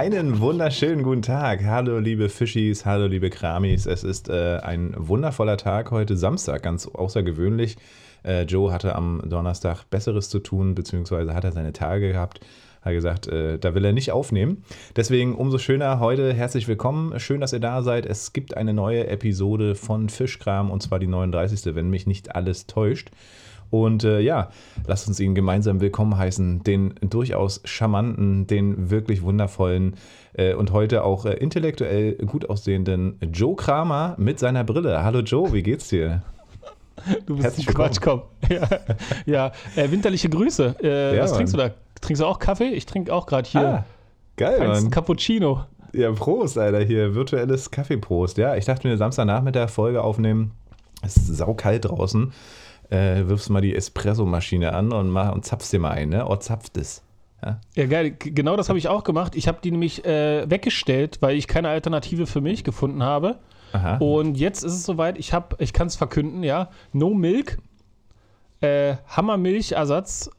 Einen wunderschönen guten Tag. Hallo liebe Fischis, hallo liebe Kramis. Es ist äh, ein wundervoller Tag heute, Samstag, ganz außergewöhnlich. Äh, Joe hatte am Donnerstag Besseres zu tun, beziehungsweise hat er seine Tage gehabt. Hat gesagt, äh, da will er nicht aufnehmen. Deswegen umso schöner heute. Herzlich willkommen. Schön, dass ihr da seid. Es gibt eine neue Episode von Fischkram und zwar die 39. wenn mich nicht alles täuscht. Und äh, ja, lasst uns ihn gemeinsam willkommen heißen, den durchaus charmanten, den wirklich wundervollen äh, und heute auch äh, intellektuell gut aussehenden Joe Kramer mit seiner Brille. Hallo Joe, wie geht's dir? Du bist Herzlich ein Quatschkopf. Ja, ja. Äh, winterliche Grüße. Äh, ja, was Mann. trinkst du da? Trinkst du auch Kaffee? Ich trinke auch gerade hier. Ah, geil, Mann. Cappuccino. Ja, Prost, Alter, hier, virtuelles Kaffeeprost. Ja, ich dachte mir, Samstagnachmittag Folge aufnehmen. Es ist saukalt draußen äh, wirfst mal die Espresso-Maschine an und, mach, und zapfst dir mal ein, ne? Oh, zapft es. Ja? ja, geil. Genau das habe ich auch gemacht. Ich habe die nämlich äh, weggestellt, weil ich keine Alternative für Milch gefunden habe. Aha. Und jetzt ist es soweit, ich, ich kann es verkünden, ja. No Milk, äh, Hammermilchersatz.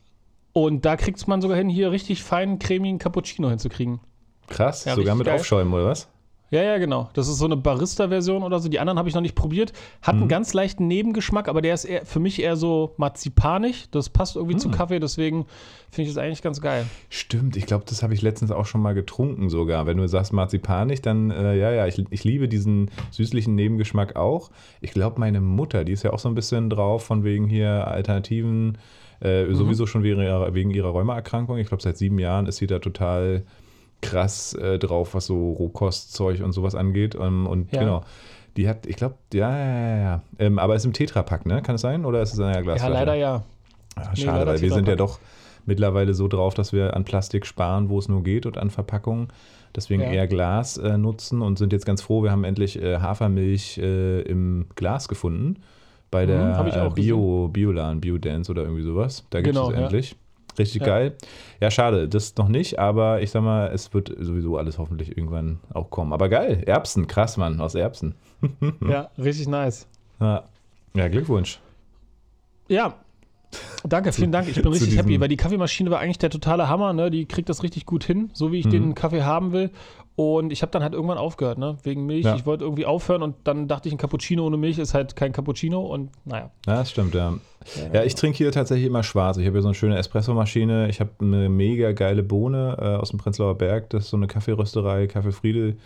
Und da kriegt man sogar hin, hier richtig feinen, cremigen Cappuccino hinzukriegen. Krass, ja, sogar mit geil. Aufschäumen, oder was? Ja, ja, genau. Das ist so eine Barista-Version oder so. Die anderen habe ich noch nicht probiert. Hat mhm. einen ganz leichten Nebengeschmack, aber der ist eher, für mich eher so marzipanig. Das passt irgendwie mhm. zu Kaffee, deswegen finde ich das eigentlich ganz geil. Stimmt, ich glaube, das habe ich letztens auch schon mal getrunken sogar. Wenn du sagst marzipanig, dann äh, ja, ja, ich, ich liebe diesen süßlichen Nebengeschmack auch. Ich glaube, meine Mutter, die ist ja auch so ein bisschen drauf, von wegen hier Alternativen. Äh, mhm. Sowieso schon wegen ihrer, wegen ihrer Rheumaerkrankung. Ich glaube, seit sieben Jahren ist sie da total krass äh, drauf, was so Rohkostzeug und sowas angeht. Ähm, und ja. genau. Die hat, ich glaube, ja, ja, ja. Ähm, aber ist im Tetrapack, ne? Kann es sein? Oder ist es in einer Glasflasche? Ja, leider ja. Ach, schade, nee, weil wir sind ja doch mittlerweile so drauf, dass wir an Plastik sparen, wo es nur geht und an Verpackungen. Deswegen ja. eher Glas äh, nutzen und sind jetzt ganz froh, wir haben endlich äh, Hafermilch äh, im Glas gefunden. Bei der mhm, Bio, Biolan, Biodance oder irgendwie sowas. Da gibt es genau, endlich. Richtig ja. geil. Ja, schade, das noch nicht, aber ich sag mal, es wird sowieso alles hoffentlich irgendwann auch kommen. Aber geil, Erbsen, krass, Mann, aus Erbsen. ja, richtig nice. Ja, ja Glückwunsch. Ja, Danke, vielen Dank. Ich bin richtig happy, weil die Kaffeemaschine war eigentlich der totale Hammer. Ne? Die kriegt das richtig gut hin, so wie ich mhm. den Kaffee haben will. Und ich habe dann halt irgendwann aufgehört, ne? wegen Milch. Ja. Ich wollte irgendwie aufhören und dann dachte ich, ein Cappuccino ohne Milch ist halt kein Cappuccino und naja. Ja, das stimmt, ja. Ja, ich trinke hier tatsächlich immer schwarz. Ich habe hier so eine schöne Espressomaschine. Ich habe eine mega geile Bohne äh, aus dem Prenzlauer Berg. Das ist so eine Kaffeerösterei, Kaffee Friedel.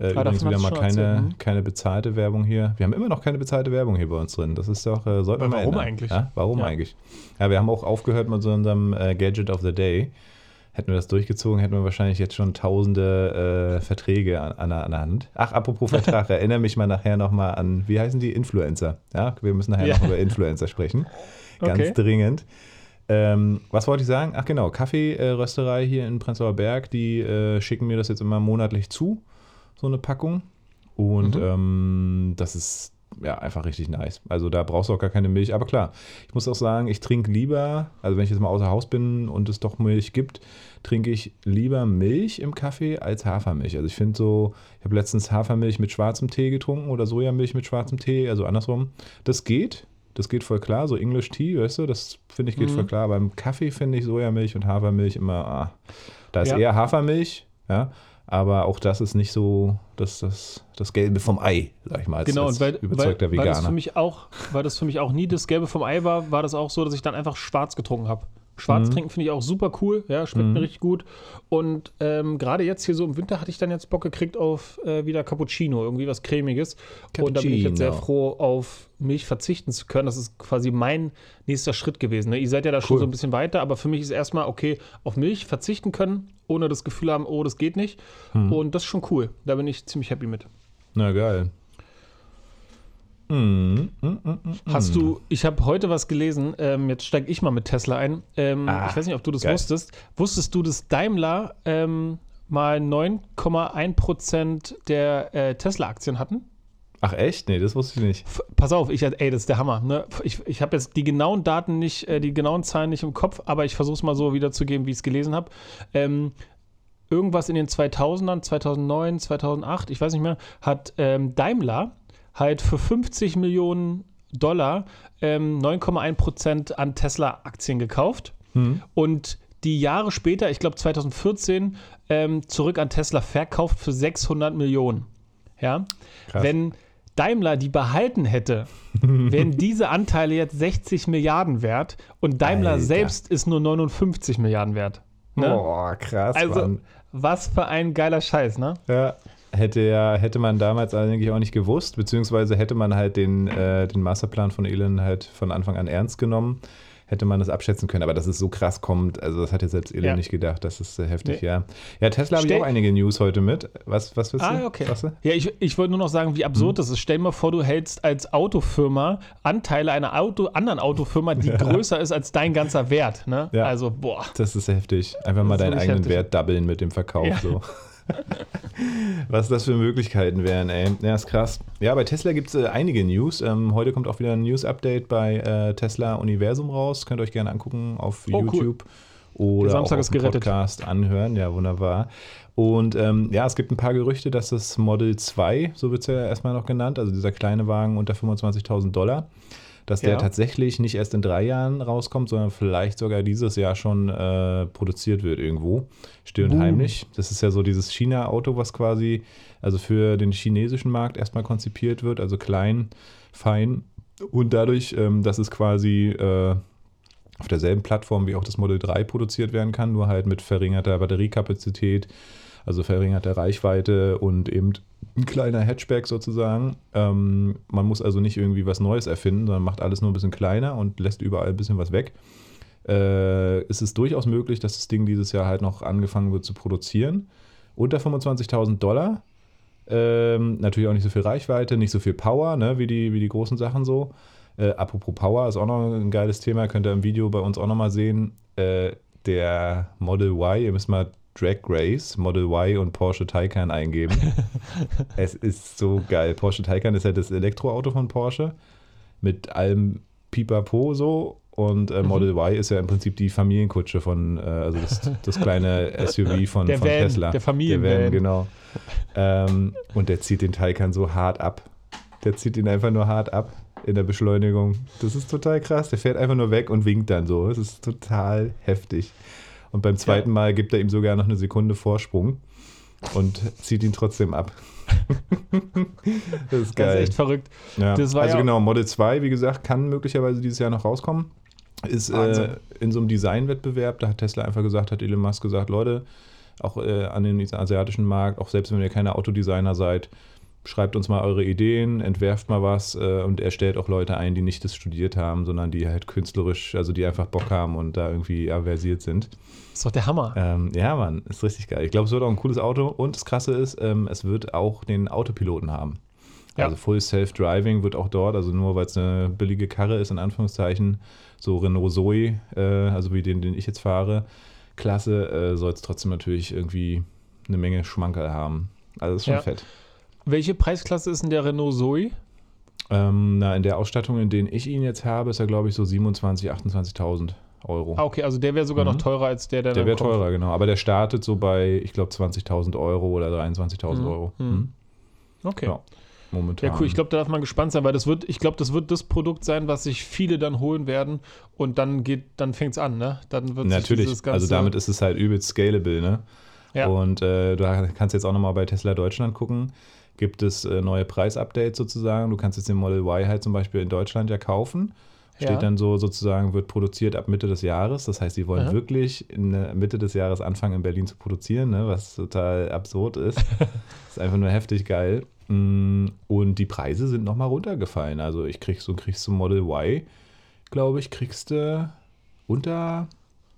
Äh, ah, übrigens wieder mal keine, mhm. keine bezahlte Werbung hier. Wir haben immer noch keine bezahlte Werbung hier bei uns drin. Das ist doch, äh, sollte man Warum ändern. eigentlich? Ja, warum ja. eigentlich? Ja, wir haben auch aufgehört mit so unserem äh, Gadget of the Day. Hätten wir das durchgezogen, hätten wir wahrscheinlich jetzt schon tausende äh, Verträge an, an, an, der Hand. Ach, apropos Vertrag, erinnere mich mal nachher nochmal an, wie heißen die? Influencer. Ja, wir müssen nachher ja. noch über Influencer sprechen. Ganz okay. dringend. Ähm, was wollte ich sagen? Ach genau, Kaffeerösterei hier in Prenzlauer Berg, die äh, schicken mir das jetzt immer monatlich zu so eine Packung. Und mhm. ähm, das ist ja einfach richtig nice. Also da brauchst du auch gar keine Milch. Aber klar, ich muss auch sagen, ich trinke lieber, also wenn ich jetzt mal außer Haus bin und es doch Milch gibt, trinke ich lieber Milch im Kaffee als Hafermilch. Also ich finde so, ich habe letztens Hafermilch mit schwarzem Tee getrunken oder Sojamilch mit schwarzem Tee, also andersrum. Das geht. Das geht voll klar, so English Tea, weißt du, das finde ich geht mhm. voll klar. Beim Kaffee finde ich Sojamilch und Hafermilch immer, ah, da ist ja. eher Hafermilch, ja, aber auch das ist nicht so das, das, das Gelbe vom Ei, sag ich mal, als, genau, als weil, überzeugter weil, Veganer. Weil das, für mich auch, weil das für mich auch nie das Gelbe vom Ei war, war das auch so, dass ich dann einfach schwarz getrunken habe. Schwarz mhm. trinken finde ich auch super cool, ja, schmeckt mhm. mir richtig gut. Und ähm, gerade jetzt hier so im Winter hatte ich dann jetzt Bock gekriegt auf äh, wieder Cappuccino, irgendwie was Cremiges. Cappuccino. Und da bin ich jetzt sehr froh, auf Milch verzichten zu können. Das ist quasi mein nächster Schritt gewesen. Ne? Ihr seid ja da cool. schon so ein bisschen weiter, aber für mich ist erstmal, okay, auf Milch verzichten können, ohne das Gefühl haben, oh, das geht nicht. Mhm. Und das ist schon cool. Da bin ich ziemlich happy mit. Na geil. Mm, mm, mm, Hast du, ich habe heute was gelesen, ähm, jetzt steige ich mal mit Tesla ein. Ähm, ah, ich weiß nicht, ob du das geil. wusstest. Wusstest du, dass Daimler ähm, mal 9,1% der äh, Tesla-Aktien hatten? Ach echt? Nee, das wusste ich nicht. F pass auf, ich, ey, das ist der Hammer. Ne? Ich, ich habe jetzt die genauen Daten nicht, äh, die genauen Zahlen nicht im Kopf, aber ich versuche es mal so wiederzugeben, wie ich es gelesen habe. Ähm, irgendwas in den 2000ern, 2009, 2008, ich weiß nicht mehr, hat ähm, Daimler halt für 50 Millionen Dollar ähm, 9,1 Prozent an Tesla-Aktien gekauft. Mhm. Und die Jahre später, ich glaube 2014, ähm, zurück an Tesla verkauft für 600 Millionen. Ja, Krass. wenn Daimler die behalten hätte, wären diese Anteile jetzt 60 Milliarden wert und Daimler Alter. selbst ist nur 59 Milliarden wert. Ne? Boah, krass. also, Mann. was für ein geiler Scheiß, ne? Ja. Hätte ja, hätte man damals eigentlich auch nicht gewusst, beziehungsweise hätte man halt den, äh, den Masterplan von Elon halt von Anfang an ernst genommen, hätte man das abschätzen können. Aber dass es so krass kommt, also das hat jetzt selbst Elon Ja. nicht gedacht. Das ist äh, heftig, Nee. ja. Ja, Tesla habe ich auch einige News heute mit. Was, was willst du? Ah, okay. Du? Ja, ich, ich wollte nur noch sagen, wie absurd das ist. Stell dir mal vor, du hältst als Autofirma Anteile einer Auto, anderen Autofirma, die größer ist als dein ganzer Wert. Ne? Ja. Also, boah. Das ist heftig. Einfach mal deinen eigenen heftig. Wert doublen mit dem Verkauf. Ja. So. Was das für Möglichkeiten wären, ey. Ja, ist krass. Ja, bei Tesla gibt es äh, einige News. Ähm, heute kommt auch wieder ein News-Update bei äh, Tesla Universum raus. Könnt ihr euch gerne angucken auf Oh, cool. YouTube. Oder Der Samstag auch auf. Podcast anhören. Ja, wunderbar. Und ähm, ja, es gibt ein paar Gerüchte, dass das Model 2, so wird es ja erstmal noch genannt, also dieser kleine Wagen unter 25.000 Dollar, dass der Ja. tatsächlich nicht erst in drei Jahren rauskommt, sondern vielleicht sogar dieses Jahr schon äh, produziert wird irgendwo. Still und Boom. heimlich. Das ist ja so dieses China-Auto, was quasi also für den chinesischen Markt erstmal konzipiert wird, also klein, fein und dadurch, ähm, dass es quasi äh, auf derselben Plattform wie auch das Model 3 produziert werden kann, nur halt mit verringerter Batteriekapazität, also verringerter Reichweite und eben ein kleiner Hatchback sozusagen. Ähm, man muss also nicht irgendwie was Neues erfinden, sondern macht alles nur ein bisschen kleiner und lässt überall ein bisschen was weg. Äh, es ist durchaus möglich, dass das Ding dieses Jahr halt noch angefangen wird zu produzieren. Unter 25.000 Dollar. Ähm, natürlich auch nicht so viel Reichweite, nicht so viel Power, ne, wie, die, wie die großen Sachen so. Äh, apropos Power, ist auch noch ein geiles Thema, könnt ihr im Video bei uns auch nochmal sehen. Äh, der Model Y, ihr müsst mal Drag Race, Model Y und Porsche Taycan eingeben. es ist so geil. Porsche Taycan ist ja das Elektroauto von Porsche mit allem Pipapo so. Und äh, Model Y ist ja im Prinzip die Familienkutsche von, äh, also das, das kleine SUV von, Der von Van, Tesla. der Familienvan. Van, genau. ähm, und der zieht den Taycan so hart ab. Der zieht ihn einfach nur hart ab in der Beschleunigung. Das ist total krass. Der fährt einfach nur weg und winkt dann so. Das ist total heftig. Und beim zweiten Mal gibt er ihm sogar noch eine Sekunde Vorsprung und zieht ihn trotzdem ab. das ist Das geil. ist echt verrückt. Ja. Das also ja- genau, Model 2, wie gesagt, kann möglicherweise dieses Jahr noch rauskommen. Ist äh, in so einem Designwettbewerb, da hat Tesla einfach gesagt, hat Elon Musk gesagt, Leute, auch äh, an den asiatischen Markt, auch selbst wenn ihr keine Autodesigner seid, schreibt uns mal eure Ideen, entwerft mal was äh, und er stellt auch Leute ein, die nicht das studiert haben, sondern die halt künstlerisch, also die einfach Bock haben und da irgendwie aversiert sind. ist doch der Hammer. Ähm, ja, Mann, ist richtig geil. Ich glaube, es wird auch ein cooles Auto und das Krasse ist, ähm, es wird auch den Autopiloten haben. Ja. Also Full Self-Driving wird auch dort, also nur weil es eine billige Karre ist, in Anführungszeichen, so Renault Zoe, äh, also wie den, den ich jetzt fahre, Klasse, äh, soll es trotzdem natürlich irgendwie eine Menge Schmankerl haben. Also das ist schon Ja. fett. Welche Preisklasse ist denn der Renault Zoe? Ähm, na, in der Ausstattung, in denen ich ihn jetzt habe, ist er, glaube ich, so 27.000, 28.000 Euro. Ah, okay, also der wäre sogar Mhm. noch teurer als der, der Der wäre teurer, genau. Aber der startet so bei, ich glaube, 20.000 Euro oder 23.000 Mhm. Euro. Mhm. Mhm. Okay. Ja, momentan. Ja, cool. Ich glaube, da darf man gespannt sein, weil das wird, ich glaube, das wird das Produkt sein, was sich viele dann holen werden und dann geht, dann fängt es an, ne? Dann wird Natürlich, also damit ist es halt übelst scalable, ne? Ja. Und äh, du kannst jetzt auch nochmal bei Tesla Deutschland gucken. Gibt es äh, neue Preisupdates sozusagen? Du kannst jetzt den Model Y halt zum Beispiel in Deutschland ja kaufen. Steht Ja. dann so sozusagen, wird produziert ab Mitte des Jahres. Das heißt, sie wollen Aha. wirklich in der Mitte des Jahres anfangen, in Berlin zu produzieren, ne? was total absurd ist. ist einfach nur heftig geil. Mm, Und die Preise sind nochmal runtergefallen. Also ich krieg so, kriegst du Model Y, glaube ich, kriegst du unter,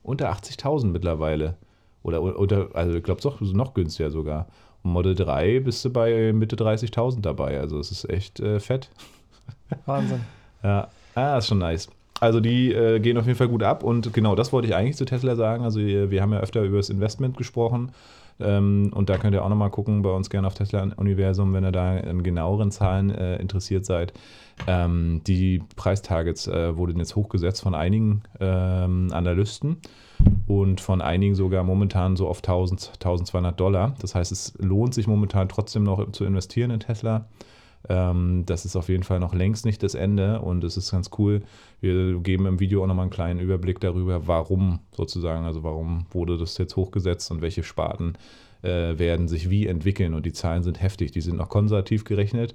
unter 80.000 mittlerweile. Oder unter, also ich glaube, noch günstiger sogar. Model 3 bist du bei Mitte 30.000 dabei. Also es ist echt äh, fett. Wahnsinn. Ja, ah, ist schon nice. Also die äh, gehen auf jeden Fall gut ab und genau das wollte ich eigentlich zu Tesla sagen. Also wir wir haben ja öfter über das Investment gesprochen ähm, und da könnt ihr auch nochmal gucken, bei uns gerne auf Tesla Universum, wenn ihr da in genaueren Zahlen äh, interessiert seid. Ähm, die Preistargets äh, wurden jetzt hochgesetzt von einigen ähm, Analysten und von einigen sogar momentan so auf 1000, 1200 Dollar. Das heißt, es lohnt sich momentan trotzdem noch zu investieren in Tesla. Ähm, das ist auf jeden Fall noch längst nicht das Ende und es ist ganz cool. Wir geben im Video auch nochmal einen kleinen Überblick darüber, warum sozusagen, also warum wurde das jetzt hochgesetzt und welche Sparten äh, werden sich wie entwickeln und die Zahlen sind heftig. Die sind noch konservativ gerechnet.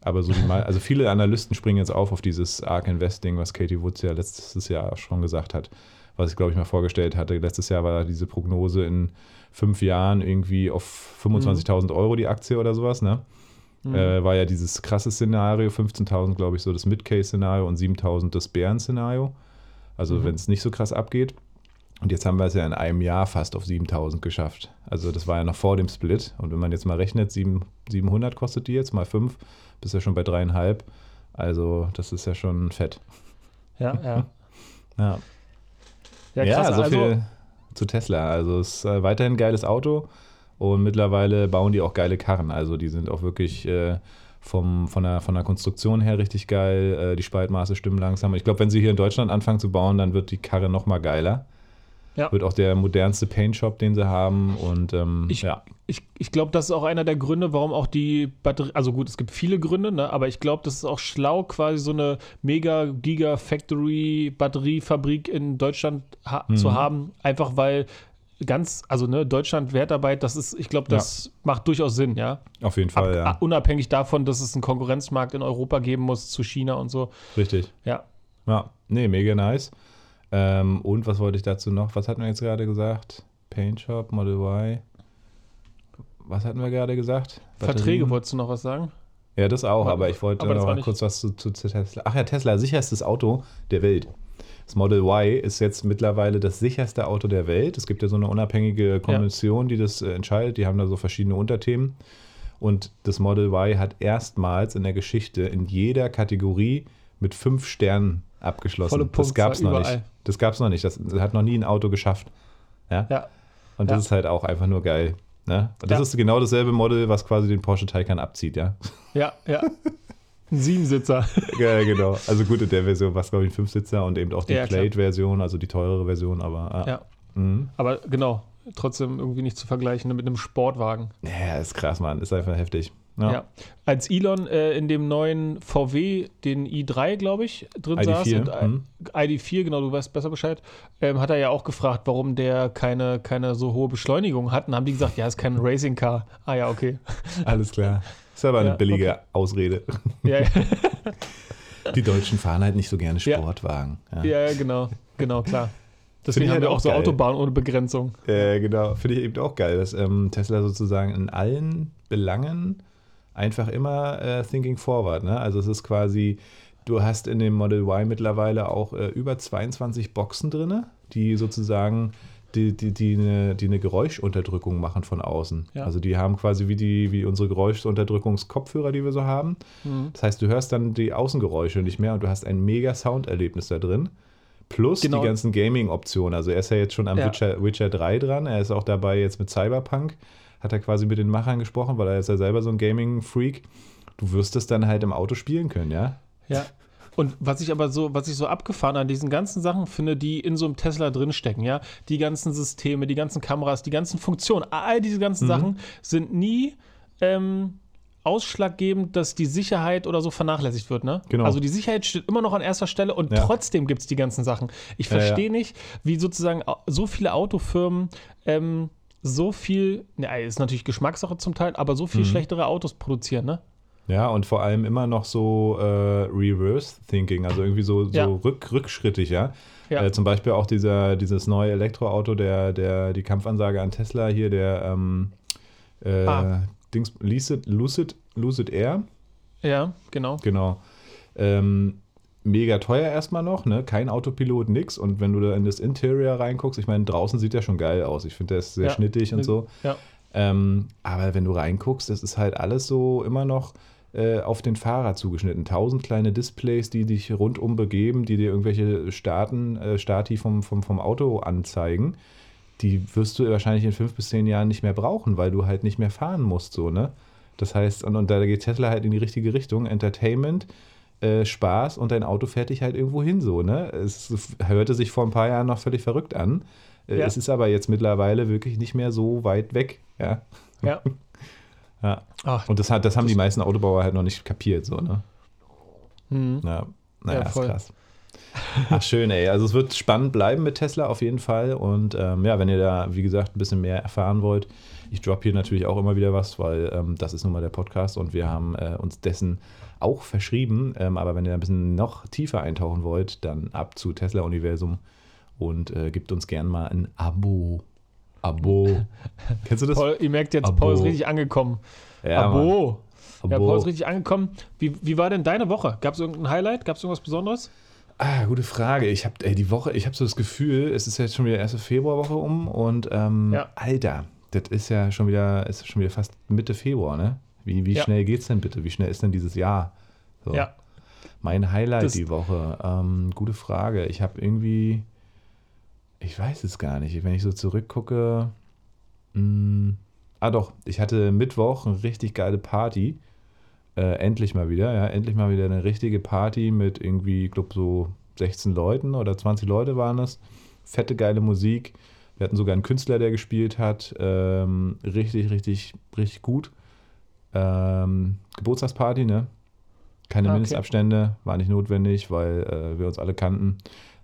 Aber so mal, also viele Analysten springen jetzt auf auf dieses Ark Investing, was Katie Woods ja letztes Jahr schon gesagt hat, was ich glaube ich mal vorgestellt hatte. Letztes Jahr war diese Prognose in fünf Jahren irgendwie auf 25.000 Euro die Aktie oder sowas, ne? Mhm. Äh, war ja dieses krasse Szenario, 15.000 glaube ich so das Mid-Case-Szenario und 7.000 das Bären-Szenario. Also mhm. wenn es nicht so krass abgeht. Und jetzt haben wir es ja in einem Jahr fast auf 7000 geschafft. Also das war ja noch vor dem Split. Und wenn man jetzt mal rechnet, 700 kostet die jetzt, mal 5, bist ja schon bei dreieinhalb. Also das ist ja schon fett. Ja, ja. ja. Ja, krass, ja so also, viel zu Tesla. Also es ist äh, weiterhin ein geiles Auto. Und mittlerweile bauen die auch geile Karren. Also die sind auch wirklich äh, vom, von, der, von der Konstruktion her richtig geil. Äh, die Spaltmaße stimmen langsam. Ich glaube, wenn sie hier in Deutschland anfangen zu bauen, dann wird die Karre noch mal geiler. Ja. Wird auch der modernste Paint-Shop, den sie haben. Und ähm, ich, ja. Ich, ich glaube, das ist auch einer der Gründe, warum auch die Batterie, also gut, es gibt viele Gründe, ne? aber ich glaube, das ist auch schlau, quasi so eine mega Giga-Factory Batteriefabrik in Deutschland ha mhm. zu haben. Einfach weil ganz, also ne, Deutschland Wertarbeit, das ist, ich glaube, das ja. macht durchaus Sinn, ja. Auf jeden Fall, Ab, ja. Unabhängig davon, dass es einen Konkurrenzmarkt in Europa geben muss zu China und so. Richtig. Ja. Ja, nee, mega nice. Ähm, und was wollte ich dazu noch? Was hatten wir jetzt gerade gesagt? Paint Shop, Model Y. Was hatten wir gerade gesagt? Batterien. Verträge, wolltest du noch was sagen? Ja, das auch, aber, aber ich wollte noch mal kurz was zu, zu, zu, Tesla. Ach ja, Tesla, sicherstes Auto der Welt. Das Model Y ist jetzt mittlerweile das sicherste Auto der Welt. Es gibt ja so eine unabhängige Kommission, ja. die das äh, entscheidet. Die haben da so verschiedene Unterthemen. Und das Model Y hat erstmals in der Geschichte in jeder Kategorie mit fünf Sternen abgeschlossen. Volle das gab es noch nicht. Das gab es noch nicht. Das hat noch nie ein Auto geschafft. Ja. ja. Und das ja. ist halt auch einfach nur geil. Ne? Und das ja. ist genau dasselbe Model, was quasi den Porsche Taycan abzieht, ja. Ja, ja. Ein Siebensitzer. ja, genau. Also gut, in der Version war es, glaube ich, ein Fünfsitzer und eben auch die ja, Plate-Version, also die teurere Version, aber. Ah. Ja. Mhm. Aber genau, trotzdem irgendwie nicht zu vergleichen mit einem Sportwagen. Ja, ist krass, Mann. Ist einfach heftig. Ja. ja. Als Elon äh, in dem neuen VW, den i3, glaube ich, drin ID4. saß, und hm. ID4, genau, du weißt besser Bescheid, ähm, hat er ja auch gefragt, warum der keine, keine so hohe Beschleunigung hat. Und haben die gesagt, ja, ist kein Racing Car. Ah ja, okay. Alles klar. Ist aber eine ja, billige okay. Ausrede. Ja, ja. Die Deutschen fahren halt nicht so gerne Sportwagen. Ja, ja, genau, genau, klar. Deswegen haben halt wir auch so geil. Autobahnen ohne Begrenzung. Äh, genau, finde ich eben auch geil, dass ähm, Tesla sozusagen in allen Belangen einfach immer äh, thinking forward. Ne? Also es ist quasi, du hast in dem Model Y mittlerweile auch äh, über 22 Boxen drin, die sozusagen die, die, die, eine, die eine Geräuschunterdrückung machen von außen. Ja. Also die haben quasi wie, die, wie unsere Geräuschunterdrückungskopfhörer, die wir so haben. Mhm. Das heißt, du hörst dann die Außengeräusche nicht mehr und du hast ein mega Sounderlebnis da drin. Plus genau. die ganzen Gaming-Optionen. Also er ist ja jetzt schon am ja. Witcher, Witcher 3 dran. Er ist auch dabei jetzt mit Cyberpunk hat er quasi mit den Machern gesprochen, weil er ist ja selber so ein Gaming-Freak. Du wirst es dann halt im Auto spielen können, ja? Ja. Und was ich aber so, was ich so abgefahren an diesen ganzen Sachen finde, die in so einem Tesla drinstecken, ja, die ganzen Systeme, die ganzen Kameras, die ganzen Funktionen, all diese ganzen mhm. Sachen sind nie ähm, ausschlaggebend, dass die Sicherheit oder so vernachlässigt wird, ne? Genau. Also die Sicherheit steht immer noch an erster Stelle und ja. trotzdem gibt es die ganzen Sachen. Ich verstehe ja, ja. nicht, wie sozusagen so viele Autofirmen ähm, so viel, ne, ist natürlich Geschmackssache zum Teil, aber so viel mhm. schlechtere Autos produzieren, ne? Ja, und vor allem immer noch so äh, Reverse Thinking, also irgendwie so, so ja. rück, rückschrittig, ja. ja. Äh, zum Beispiel auch dieser, dieses neue Elektroauto, der, der, die Kampfansage an Tesla hier, der ähm, äh, ah. Dings, Lucid, Lucid, Lucid Air. Ja, genau. Genau. Ähm, mega teuer erstmal noch, ne? Kein Autopilot, nix. Und wenn du da in das Interior reinguckst, ich meine, draußen sieht der schon geil aus. Ich finde, der ist sehr ja. schnittig und so. Ja. Ähm, aber wenn du reinguckst, das ist halt alles so immer noch äh, auf den Fahrer zugeschnitten. Tausend kleine Displays, die dich rundum begeben, die dir irgendwelche Starten, äh, Stati vom, vom, vom Auto anzeigen. Die wirst du wahrscheinlich in fünf bis zehn Jahren nicht mehr brauchen, weil du halt nicht mehr fahren musst, so, ne? Das heißt, und, und da geht Tesla halt in die richtige Richtung. Entertainment, äh, Spaß und dein Auto fährt dich halt irgendwo hin so, ne? Es hörte sich vor ein paar Jahren noch völlig verrückt an. Äh, ja. Es ist aber jetzt mittlerweile wirklich nicht mehr so weit weg, ja. Ja. Ja. Ach, Und das, hat, das haben die meisten Autobauer halt noch nicht kapiert, so, ne? hm. Ja, naja, Ja, ist voll. krass. Ach, schön, ey. Also es wird spannend bleiben mit Tesla auf jeden Fall. Und ähm, ja, wenn ihr da, wie gesagt, ein bisschen mehr erfahren wollt, ich droppe hier natürlich auch immer wieder was, weil ähm, das ist nun mal der Podcast und wir haben äh, uns dessen auch verschrieben. Ähm, aber wenn ihr ein bisschen noch tiefer eintauchen wollt, dann ab zu Tesla Universum und äh, gebt uns gern mal ein Abo. Abo. Kennst du das? Paul, ihr merkt jetzt, Abo. Paul ist richtig angekommen. Ja, Mann. Abo. Ja, Abo. Paul ist richtig angekommen. Wie, wie war denn deine Woche? Gab es irgendein Highlight? Gab es irgendwas Besonderes? Ah, gute Frage. Ich habe die Woche, ich habe so das Gefühl, es ist jetzt schon wieder erste Februarwoche um und ähm, Ja. Alter, das ist ja schon wieder, ist schon wieder fast Mitte Februar, ne? Wie, wie Ja. schnell geht's denn bitte? Wie schnell ist denn dieses Jahr? So. Ja. Mein Highlight Das- die Woche. Ähm, gute Frage. Ich habe irgendwie, ich weiß es gar nicht. Wenn ich so zurückgucke, mh, ah doch, ich hatte Mittwoch eine richtig geile Party. Äh, endlich mal wieder, ja, endlich mal wieder eine richtige Party mit irgendwie, ich glaube, so 16 Leuten oder 20 Leute waren es. Fette, geile Musik. Wir hatten sogar einen Künstler, der gespielt hat. Ähm, richtig, richtig, richtig gut. Ähm, Geburtstagsparty, ne? Keine Ah, okay. Mindestabstände, war nicht notwendig, weil äh, wir uns alle kannten.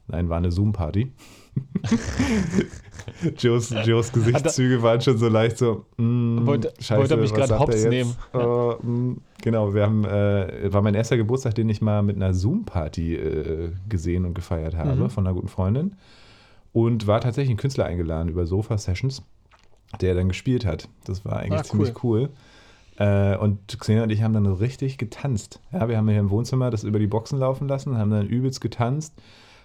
Nein, war eine Zoom-Party. Joes, Joes Gesichtszüge waren schon so leicht so, mm, Wollte- scheiße, wollte mich sagt hops nehmen. Äh, mm, genau, wir haben, äh, war mein erster Geburtstag, den ich mal mit einer Zoom-Party äh, gesehen und gefeiert habe, Mhm. von einer guten Freundin. Und war tatsächlich ein Künstler eingeladen über Sofa-Sessions, der dann gespielt hat. Das war eigentlich Ah, ziemlich cool. Äh, und Xenia und ich haben dann richtig getanzt. Ja, wir haben hier im Wohnzimmer das über die Boxen laufen lassen, haben dann übelst getanzt,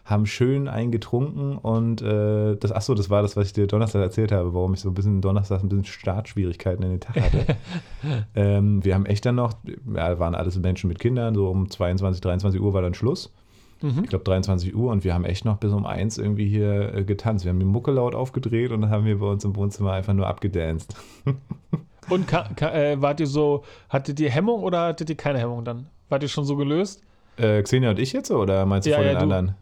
haben schön eingetrunken und äh, das, achso, das war das, was ich dir Donnerstag erzählt habe, warum ich so ein bisschen Donnerstag ein bisschen Startschwierigkeiten in den Tag hatte. ähm, wir haben echt dann noch, ja, waren alles Menschen mit Kindern, so um 22, 23 Uhr war dann Schluss. Mhm. Ich glaube 23 Uhr und wir haben echt noch bis um eins irgendwie hier äh, getanzt. Wir haben die Mucke laut aufgedreht und dann haben wir bei uns im Wohnzimmer einfach nur abgedanced. Und äh, wart ihr so, hattet ihr Hemmung oder hattet ihr keine Hemmung dann? Wart ihr schon so gelöst? Äh, Xenia und ich jetzt oder meinst du Ja, vor ja, den du. anderen?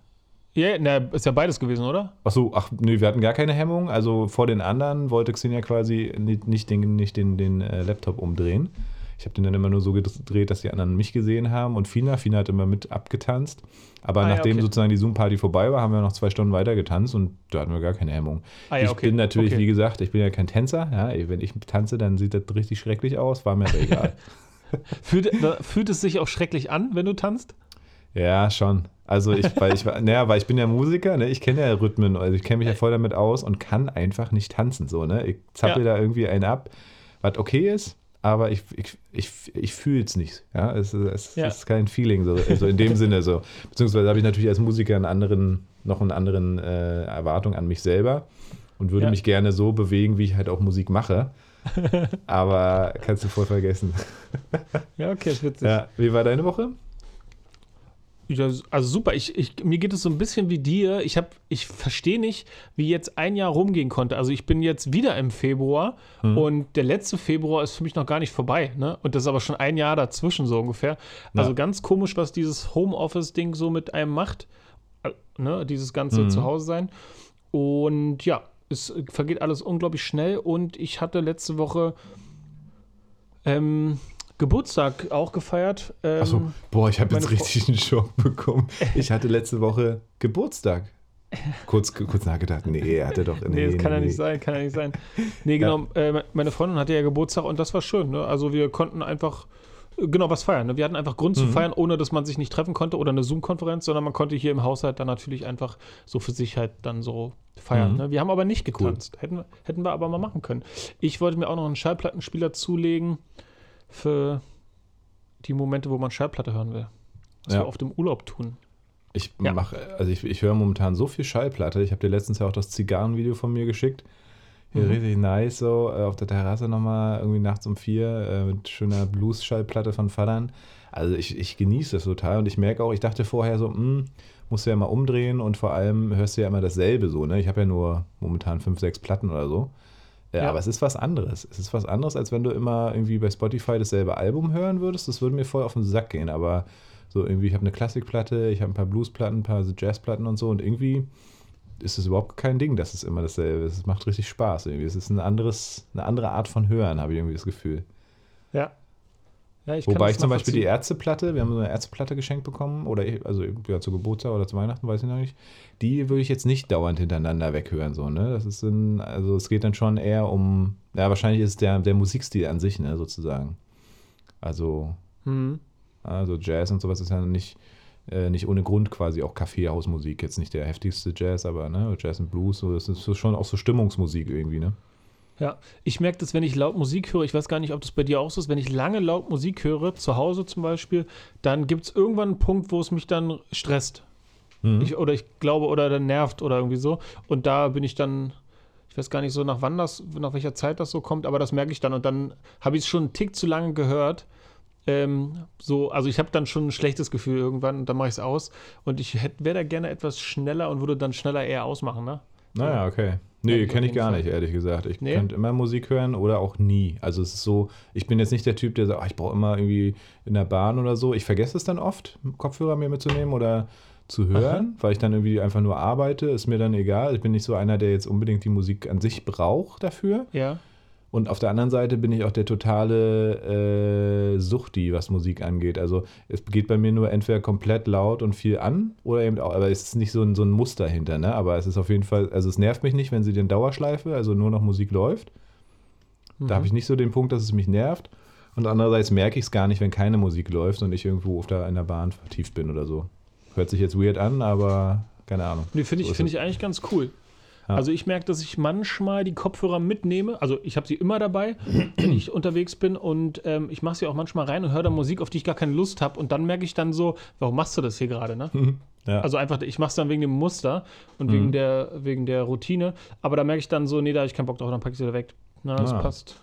Ja, na, ist ja beides gewesen, oder? Ach so, ach nee, wir hatten gar keine Hemmung. Also vor den anderen wollte Xenia quasi nicht, nicht den, nicht den, den äh, Laptop umdrehen. Ich habe den dann immer nur so gedreht, dass die anderen mich gesehen haben und Fina. Fina hat immer mit abgetanzt. Aber Ah, ja, nachdem okay. sozusagen die Zoom-Party vorbei war, haben wir noch zwei Stunden weiter getanzt und da hatten wir gar keine Hemmung. Ah, ja, ich okay. bin natürlich, Okay. wie gesagt, ich bin ja kein Tänzer. Ja, wenn ich tanze, dann sieht das richtig schrecklich aus. War mir aber egal. Fühlt, fühlt es sich auch schrecklich an, wenn du tanzt? Ja, schon. Also ich, weil ich, naja, weil ich bin ja Musiker, ne? Ich kenne ja Rhythmen, also ich kenne mich ja voll damit aus und kann einfach nicht tanzen, so, ne? Ich zappel da irgendwie einen ab, was okay ist, aber ich, ich, ich, ich fühle es nicht, ja? Es, ist- es Ja. ist kein Feeling, so, also in dem Sinne so. Beziehungsweise habe ich natürlich als Musiker einen anderen, noch einen anderen äh, Erwartung an mich selber und würde Ja. mich gerne so bewegen, wie ich halt auch Musik mache. aber kannst du voll vergessen. Ja, okay, ist witzig. Ja, wie war deine Woche? Ja, also super. Ich, ich, mir geht es so ein bisschen wie dir. Ich, hab- ich verstehe nicht, wie jetzt ein Jahr rumgehen konnte. Also ich bin jetzt wieder im Februar Hm. und der letzte Februar ist für mich noch gar nicht vorbei. Ne? Und das ist aber schon ein Jahr dazwischen so ungefähr. Also Ja. ganz komisch, was dieses Homeoffice-Ding so mit einem macht. Äh, Ne? Dieses ganze Mhm. Zuhause sein. Und ja, es vergeht alles unglaublich schnell. Und ich hatte letzte Woche ähm, Geburtstag auch gefeiert. Ähm, Achso, boah, ich habe jetzt meine Frau- richtig einen Schock bekommen. Ich hatte letzte Woche Geburtstag. Kurz, kurz nachgedacht, nee, er hatte doch. Nee, das kann ja nicht sein, kann ja nicht sein. Nee, genau, äh, me- meine Freundin hatte ja Geburtstag und das war schön. Ne? Also wir konnten einfach, äh, genau, was feiern. Ne? Wir hatten einfach Grund zu Mhm. feiern, ohne dass man sich nicht treffen konnte oder eine Zoom-Konferenz, sondern man konnte hier im Haushalt dann natürlich einfach so für sich halt dann so feiern. Mhm. Ne? Wir haben aber nicht getanzt. Hätten, wir- hätten wir aber mal machen können. Ich wollte mir auch noch einen Schallplattenspieler zulegen für die Momente, wo man Schallplatte hören will. Was Ja. wir auf dem Urlaub tun. Ich Ja. mache, also ich, ich höre momentan so viel Schallplatte. Ich habe dir letztens ja auch das Zigarrenvideo von mir geschickt. Hier Mhm. richtig nice, so äh, auf der Terrasse nochmal, irgendwie nachts um vier, äh, mit schöner Blues-Schallplatte von Vatern. Also ich, ich genieße das total und ich merke auch, ich dachte vorher so, hm, musst du ja mal umdrehen und vor allem hörst du ja immer dasselbe so, ne? Ich habe ja nur momentan fünf, sechs Platten oder so. Ja. Aber es ist was anderes. Es ist was anderes, als wenn du immer irgendwie bei Spotify dasselbe Album hören würdest. Das würde mir voll auf den Sack gehen, aber so irgendwie, ich habe eine Klassikplatte, ich habe ein paar Bluesplatten, ein paar Jazzplatten und so und irgendwie ist es überhaupt kein Ding, dass es immer dasselbe ist. Es macht richtig Spaß irgendwie. Es ist ein anderes, eine andere Art von Hören, habe ich irgendwie das Gefühl. Ja. Ja ich Wobei ich zum Beispiel die Ärzteplatte, wir haben so eine Ärzteplatte geschenkt bekommen, oder ich, also ja, zu Geburtstag oder zu Weihnachten, weiß ich noch nicht. Die würde ich jetzt nicht dauernd hintereinander weghören, so, ne? Das ist ein, also es geht dann schon eher um, ja, wahrscheinlich ist der, der Musikstil an sich, ne, sozusagen. Also, Mhm. also Jazz und sowas ist ja nicht, äh, nicht ohne Grund quasi auch Kaffeehausmusik. Jetzt nicht der heftigste Jazz, aber ne, Jazz und Blues, so, das ist schon auch so Stimmungsmusik irgendwie, ne? Ja, ich merke das, wenn ich laut Musik höre, ich weiß gar nicht, ob das bei dir auch so ist, wenn ich lange laut Musik höre, zu Hause zum Beispiel, dann gibt es irgendwann einen Punkt, wo es mich dann stresst. Mhm. Ich, oder ich glaube, oder dann nervt oder irgendwie so. Und da bin ich dann, ich weiß gar nicht so, nach wann das, nach welcher Zeit das so kommt, aber das merke ich dann. Und dann habe ich es schon einen Tick zu lange gehört. Ähm, so, also ich habe dann schon ein schlechtes Gefühl irgendwann und dann mache ich es aus. Und ich wäre da gerne etwas schneller und würde dann schneller eher ausmachen, ne? Naja, okay. Nee, kenne ich gar nicht, ehrlich gesagt. Ich Nee? könnte immer Musik hören oder auch nie. Also es ist so, ich bin jetzt nicht der Typ, der sagt, ah, ich brauche immer irgendwie in der Bahn oder so. Ich vergesse es dann oft, Kopfhörer mir mitzunehmen oder zu hören, weil ich dann irgendwie einfach nur arbeite. Ist mir dann egal. Ich bin nicht so einer, der jetzt unbedingt die Musik an sich braucht dafür. Ja. Und auf der anderen Seite bin ich auch der totale äh, Suchti, was Musik angeht. Also es geht bei mir nur entweder komplett laut und viel an oder eben auch, aber es ist nicht so ein, so ein Muster hinter, ne? Aber es ist auf jeden Fall, also es nervt mich nicht, wenn sie den Dauerschleife, also nur noch Musik läuft. Da habe ich nicht so den Punkt, dass es mich nervt. Und andererseits merke ich es gar nicht, wenn keine Musik läuft und ich irgendwo auf der, in der Bahn vertieft bin oder so. Hört sich jetzt weird an, aber keine Ahnung. Nee, finde ich, So find ich eigentlich ganz cool. Ja. Also ich merke, dass ich manchmal die Kopfhörer mitnehme. Also ich habe sie immer dabei, wenn ich unterwegs bin und ähm, ich mache sie auch manchmal rein und höre dann Musik, auf die ich gar keine Lust habe. Und dann merke ich dann so, warum machst du das hier gerade, ne? Ja. Also einfach, ich mache es dann wegen dem Muster und Mhm. wegen, der, wegen der Routine. Aber da merke ich dann so, nee, da habe ich keinen Bock drauf, dann packe ich sie wieder weg. Na, das Ah. passt.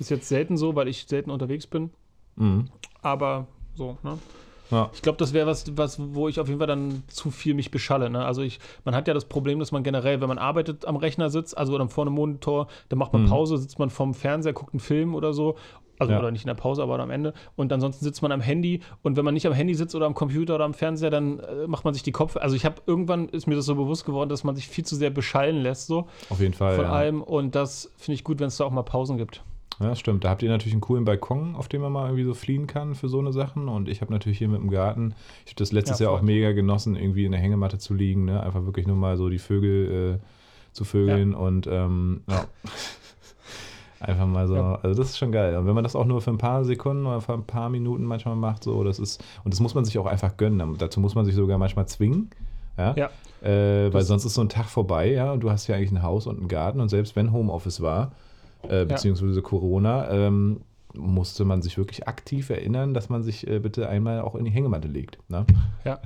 Ist jetzt selten so, weil ich selten unterwegs bin. Mhm. Aber so, ne? Ja. Ich glaube, das wäre was, was, wo ich auf jeden Fall dann zu viel mich beschalle. Ne? Also ich, man hat ja das Problem, dass man generell, wenn man arbeitet, am Rechner sitzt, also dann vor einem Monitor, dann macht man Mhm. Pause, sitzt man vorm Fernseher, guckt einen Film oder so. Also Ja. oder nicht in der Pause, aber am Ende. Und ansonsten sitzt man am Handy. Und wenn man nicht am Handy sitzt oder am Computer oder am Fernseher, dann äh, macht man sich die Kopf. Also ich habe irgendwann ist mir das so bewusst geworden, dass man sich viel zu sehr beschallen lässt, so Auf jeden Fall. von ja. allem. Und das finde ich gut, wenn es da auch mal Pausen gibt. Ja, stimmt. Da habt ihr natürlich einen coolen Balkon, auf dem man mal irgendwie so fliehen kann für so eine Sachen. Und ich habe natürlich hier mit dem Garten, ich habe das letztes Ja, Jahr auch mega genossen, irgendwie in der Hängematte zu liegen, ne? Einfach wirklich nur mal so die Vögel äh, zu vögeln und ähm, ja. Einfach mal so, Ja. also das ist schon geil. Und wenn man das auch nur für ein paar Sekunden oder für ein paar Minuten manchmal macht, so, das ist, und das muss man sich auch einfach gönnen. Dazu muss man sich sogar manchmal zwingen. Ja. Ja. Äh, weil sonst ist so ein Tag vorbei, ja, und du hast ja eigentlich ein Haus und einen Garten und selbst wenn Homeoffice war, äh, beziehungsweise Corona, ähm, musste man sich wirklich aktiv erinnern, dass man sich äh, bitte einmal auch in die Hängematte legt. Ne? Ja.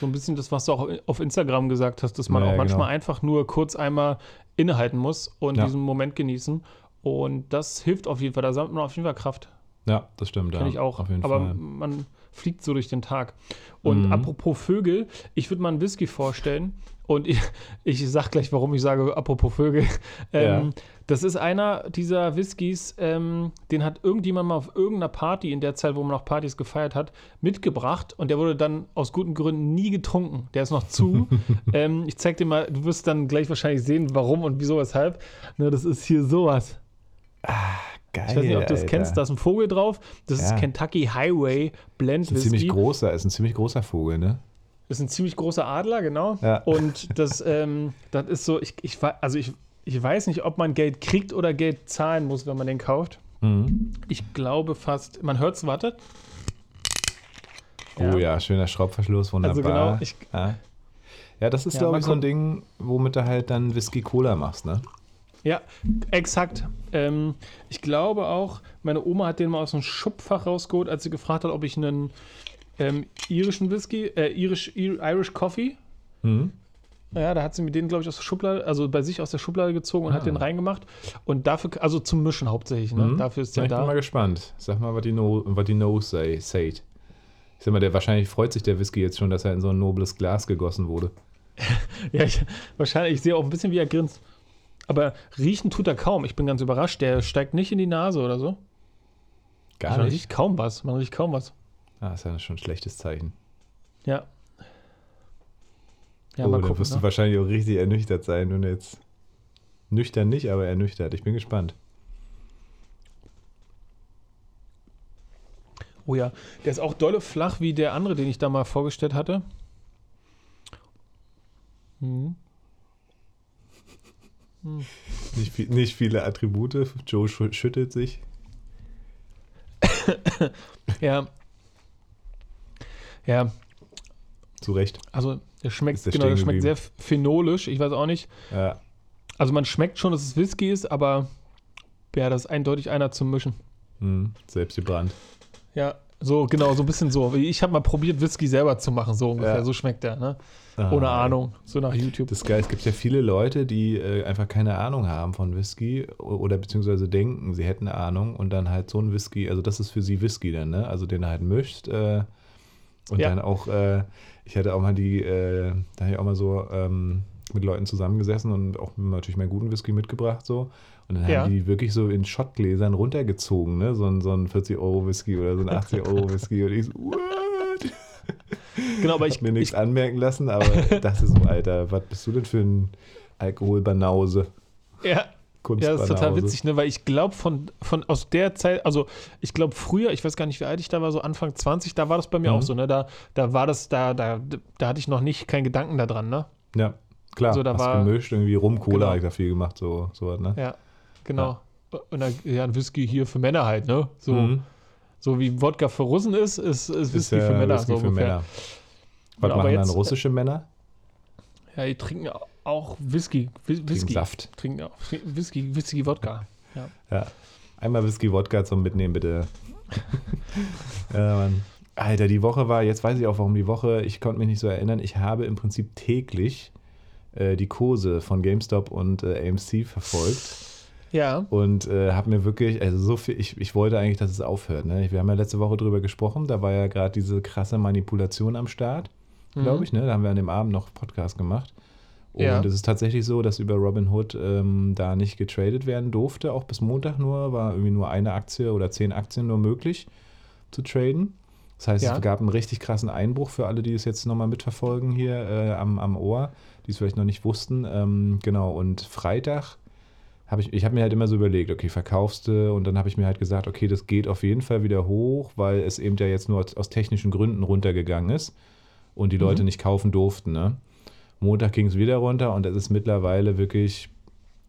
So ein bisschen das, was du auch auf Instagram gesagt hast, dass man Ja, auch ja, manchmal genau. einfach nur kurz einmal innehalten muss und Ja. diesen Moment genießen. Und das hilft auf jeden Fall. Da sammelt man auf jeden Fall Kraft. Ja, das stimmt. Kenne ja, ich auch. Aber Fall. man fliegt so durch den Tag. Und Mhm. apropos Vögel, ich würde mal einen Whisky vorstellen. Und ich, ich sag gleich, warum ich sage, apropos Vögel. Ähm, Das ist einer dieser Whiskys, ähm, den hat irgendjemand mal auf irgendeiner Party in der Zeit, wo man noch Partys gefeiert hat, mitgebracht. Und der wurde dann aus guten Gründen nie getrunken. Der ist noch zu. ähm, ich zeig dir mal, du wirst dann gleich wahrscheinlich sehen, warum und wieso, weshalb. Ne, das ist hier sowas. Geil, Ich weiß nicht, ob du das Alter. kennst, da ist ein Vogel drauf. Das Ja. ist Kentucky Highway Blend ist ein Whisky. ziemlich großer, ist ein ziemlich großer Vogel, ne? Das ist ein ziemlich großer Adler, genau. Ja. Und das, ähm, das ist so, ich, ich, also ich, ich weiß nicht, ob man Geld kriegt oder Geld zahlen muss, wenn man den kauft. Mhm. Ich glaube fast, man hört es, wartet. Oh ja, schöner Schraubverschluss, wunderbar. Also genau, ich, ja. ja, das ist, Ja, glaube ich, so ein. Ding, womit du halt dann Whisky-Cola machst, ne? ja, exakt. Ähm, ich glaube auch, meine Oma hat den mal aus dem Schubfach rausgeholt, als sie gefragt hat, ob ich einen ähm, irischen Whisky, äh, Irish, Ir- Irish Coffee, Mhm. Ja, da hat sie mir den, glaube ich, aus der Schublade, also bei sich aus der Schublade gezogen und Ah. hat den reingemacht. Und dafür, also zum Mischen hauptsächlich, ne? Mhm. Dafür ist Ja, der ich bin da. mal gespannt. Sag mal, was die No, was die no say, said. Ich sag mal, der wahrscheinlich freut sich der Whisky jetzt schon, dass er in so ein nobles Glas gegossen wurde. Ja, ich, wahrscheinlich, ich sehe auch ein bisschen, wie er grinst. Aber riechen tut er kaum. Ich bin ganz überrascht. Der steigt nicht in die Nase oder so. Gar man nicht. riecht kaum was. Man riecht kaum was. Ah, ist ja schon ein schlechtes Zeichen. Ja. Ja, oh, mal dann gucken. wirst du Ne? wahrscheinlich auch richtig ernüchtert sein, du jetzt. Nüchtern nicht, aber ernüchtert. Ich bin gespannt. Oh ja, der ist auch dolle flach wie der andere, den ich da mal vorgestellt hatte. Hm. Hm. Nicht, viel, nicht viele Attribute. Joe schüttelt sich. ja. Ja. Zu Recht. Also, der schmeckt, der genau, der schmeckt sehr phenolisch. Ich weiß auch nicht. Ja. Also, man schmeckt schon, dass es Whisky ist, aber ja, das ist eindeutig einer zum Mischen. Hm, selbst gebrannt. Ja, so, genau, so ein bisschen so. Ich habe mal probiert, Whisky selber zu machen, so ungefähr. Ja. So schmeckt der, ne? Ah, Ohne Ahnung, so nach YouTube. Das ist geil. Es gibt ja viele Leute, die äh, einfach keine Ahnung haben von Whisky oder beziehungsweise denken, sie hätten eine Ahnung und dann halt so ein Whisky, also das ist für sie Whisky dann, ne? Also den halt mischt äh, und ja. dann auch, äh, ich hatte auch mal die, äh, da habe ich auch mal so ähm, mit Leuten zusammengesessen und auch natürlich meinen guten Whisky mitgebracht so. Und dann ja. haben die wirklich so in Schottgläsern runtergezogen, ne? So ein, so ein 40-Euro-Whisky oder so ein 80-Euro-Whisky. Und ich so, what? Genau, aber ich. mir nichts anmerken lassen, aber das ist so, Alter, was bist du denn für ein Alkoholbanause? Ja. Ja, das ist total witzig, ne? weil ich glaube, von, von aus der Zeit, also ich glaube früher, ich weiß gar nicht, wie alt ich da war, so Anfang 20, da war das bei mir mhm. auch so, ne? Da, da war das, da, da, da hatte ich noch nicht keinen Gedanken daran, ne? Ja, klar. Also da war, gemischt, irgendwie Rum, Cola genau. ich da viel gemacht, so, so ne? Ja, genau. Ja. Und dann, ja, ein Whisky hier für Männer halt, ne? So, mhm. so wie Wodka für Russen ist, ist, ist Whisky ist, für Männer. Whisky so für ungefähr. Männer. Was genau, machen jetzt, dann russische Männer? Ja, die trinken auch Whisky. Whisky. Trinken Saft. Trinken auch Whisky, Whisky, Wodka. Ja. ja. Einmal Whisky, Wodka zum Mitnehmen, bitte. Mann. Alter, die Woche war, jetzt weiß ich auch, warum die Woche, ich konnte mich nicht so erinnern, ich habe im Prinzip täglich äh, die Kurse von GameStop und äh, AMC verfolgt. Ja. Und äh, habe mir wirklich, also so viel, ich, ich wollte eigentlich, dass es aufhört. Ne? Wir haben ja letzte Woche drüber gesprochen, da war ja gerade diese krasse Manipulation am Start, glaube mhm. ich. Ne? Da haben wir an dem Abend noch Podcast gemacht. Und ja. es ist tatsächlich so, dass über Robinhood ähm, da nicht getradet werden durfte, auch bis Montag nur, war irgendwie nur eine Aktie oder zehn Aktien nur möglich zu traden. Das heißt, ja. es gab einen richtig krassen Einbruch für alle, die es jetzt nochmal mitverfolgen hier äh, am, am Ohr, die es vielleicht noch nicht wussten. Ähm, genau, und Freitag habe ich, ich habe mir halt immer so überlegt, okay, verkaufst du und dann habe ich mir halt gesagt, okay, das geht auf jeden Fall wieder hoch, weil es eben ja jetzt nur aus, aus technischen Gründen runtergegangen ist und die Leute mhm. nicht kaufen durften. Ne? Montag ging es wieder runter und es ist mittlerweile wirklich,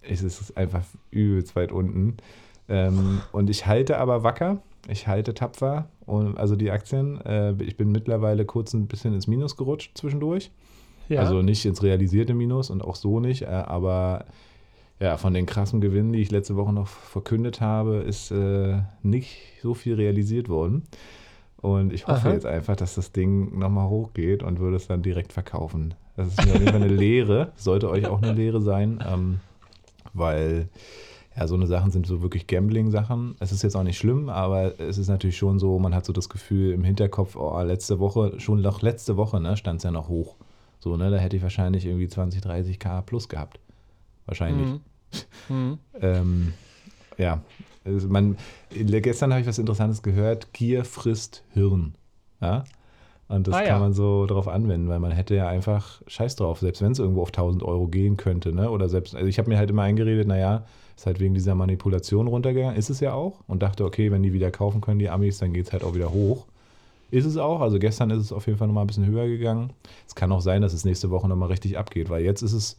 es ist einfach übelst weit unten. Ähm, und ich halte aber wacker, ich halte tapfer, und, also die Aktien. Äh, ich bin mittlerweile kurz ein bisschen ins Minus gerutscht zwischendurch. Ja. Also nicht ins realisierte Minus und auch so nicht, äh, aber ja, von den krassen Gewinnen, die ich letzte Woche noch verkündet habe, ist äh, nicht so viel realisiert worden. Und ich hoffe Aha. jetzt einfach, dass das Ding nochmal hochgeht und würde es dann direkt verkaufen. Das ist mir auf jeden Fall eine Lehre, sollte euch auch eine Lehre sein, ähm, weil ja, so eine Sachen sind so wirklich Gambling-Sachen. Es ist jetzt auch nicht schlimm, aber es ist natürlich schon so, man hat so das Gefühl im Hinterkopf, oh, letzte Woche, schon noch letzte Woche, ne, stand es ja noch hoch. So, ne, da hätte ich wahrscheinlich irgendwie 20, 30 K plus gehabt. Wahrscheinlich. Mhm. Mhm. ähm, ja, also man, gestern habe ich was Interessantes gehört. Gier frisst Hirn. Ja? Und das ah, kann ja. man so darauf anwenden, weil man hätte ja einfach Scheiß drauf, selbst wenn es irgendwo auf 1000 Euro gehen könnte. Ne? Oder selbst, also ich habe mir halt immer eingeredet, naja, ist halt wegen dieser Manipulation runtergegangen. Ist es ja auch. Und dachte, okay, wenn die wieder kaufen können, die Amis, dann geht es halt auch wieder hoch. Ist es auch. Also gestern ist es auf jeden Fall nochmal ein bisschen höher gegangen. Es kann auch sein, dass es nächste Woche nochmal richtig abgeht, weil jetzt ist es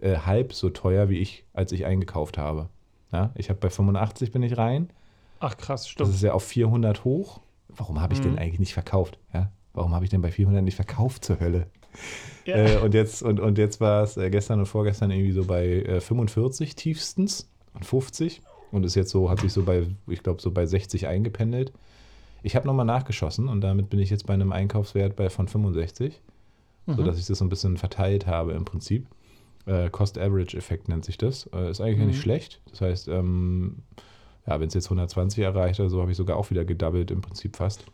äh, halb so teuer wie ich, als ich eingekauft habe. Ja, ich habe bei 85 bin ich rein. Ach krass, stimmt. Das ist ja auf 400 hoch. Warum habe ich mhm. den eigentlich nicht verkauft? Ja? Warum habe ich den bei 400 nicht verkauft zur Hölle? Ja. Äh, und jetzt, und, und jetzt war es äh, gestern und vorgestern irgendwie so bei äh, 45 tiefstens und 50 und ist jetzt so, hat sich so bei, ich glaube, so bei 60 eingependelt. Ich habe nochmal nachgeschossen und damit bin ich jetzt bei einem Einkaufswert bei von 65, mhm. sodass ich das so ein bisschen verteilt habe im Prinzip. Äh, Cost-Average-Effekt nennt sich das. Äh, ist eigentlich mhm. nicht schlecht. Das heißt, ähm, ja, wenn es jetzt 120 erreicht oder so, habe ich sogar auch wieder gedoubled im Prinzip fast.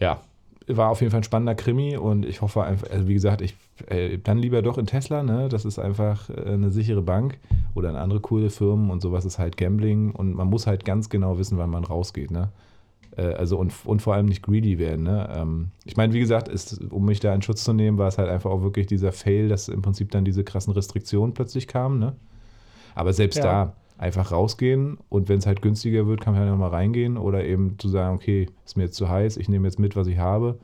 Ja, war auf jeden Fall ein spannender Krimi und ich hoffe einfach, also wie gesagt, ich äh, dann lieber doch in Tesla, ne? Das ist einfach äh, eine sichere Bank oder in andere coole Firmen und sowas ist halt Gambling und man muss halt ganz genau wissen, wann man rausgeht, ne? Äh, also und, und vor allem nicht greedy werden. Ne? Ähm, ich meine, wie gesagt, ist, um mich da in Schutz zu nehmen, war es halt einfach auch wirklich dieser Fail, dass im Prinzip dann diese krassen Restriktionen plötzlich kamen. Ne? Aber selbst ja. da, einfach rausgehen und wenn es halt günstiger wird, kann man halt nochmal reingehen oder eben zu sagen, okay, ist mir jetzt zu heiß, ich nehme jetzt mit, was ich habe.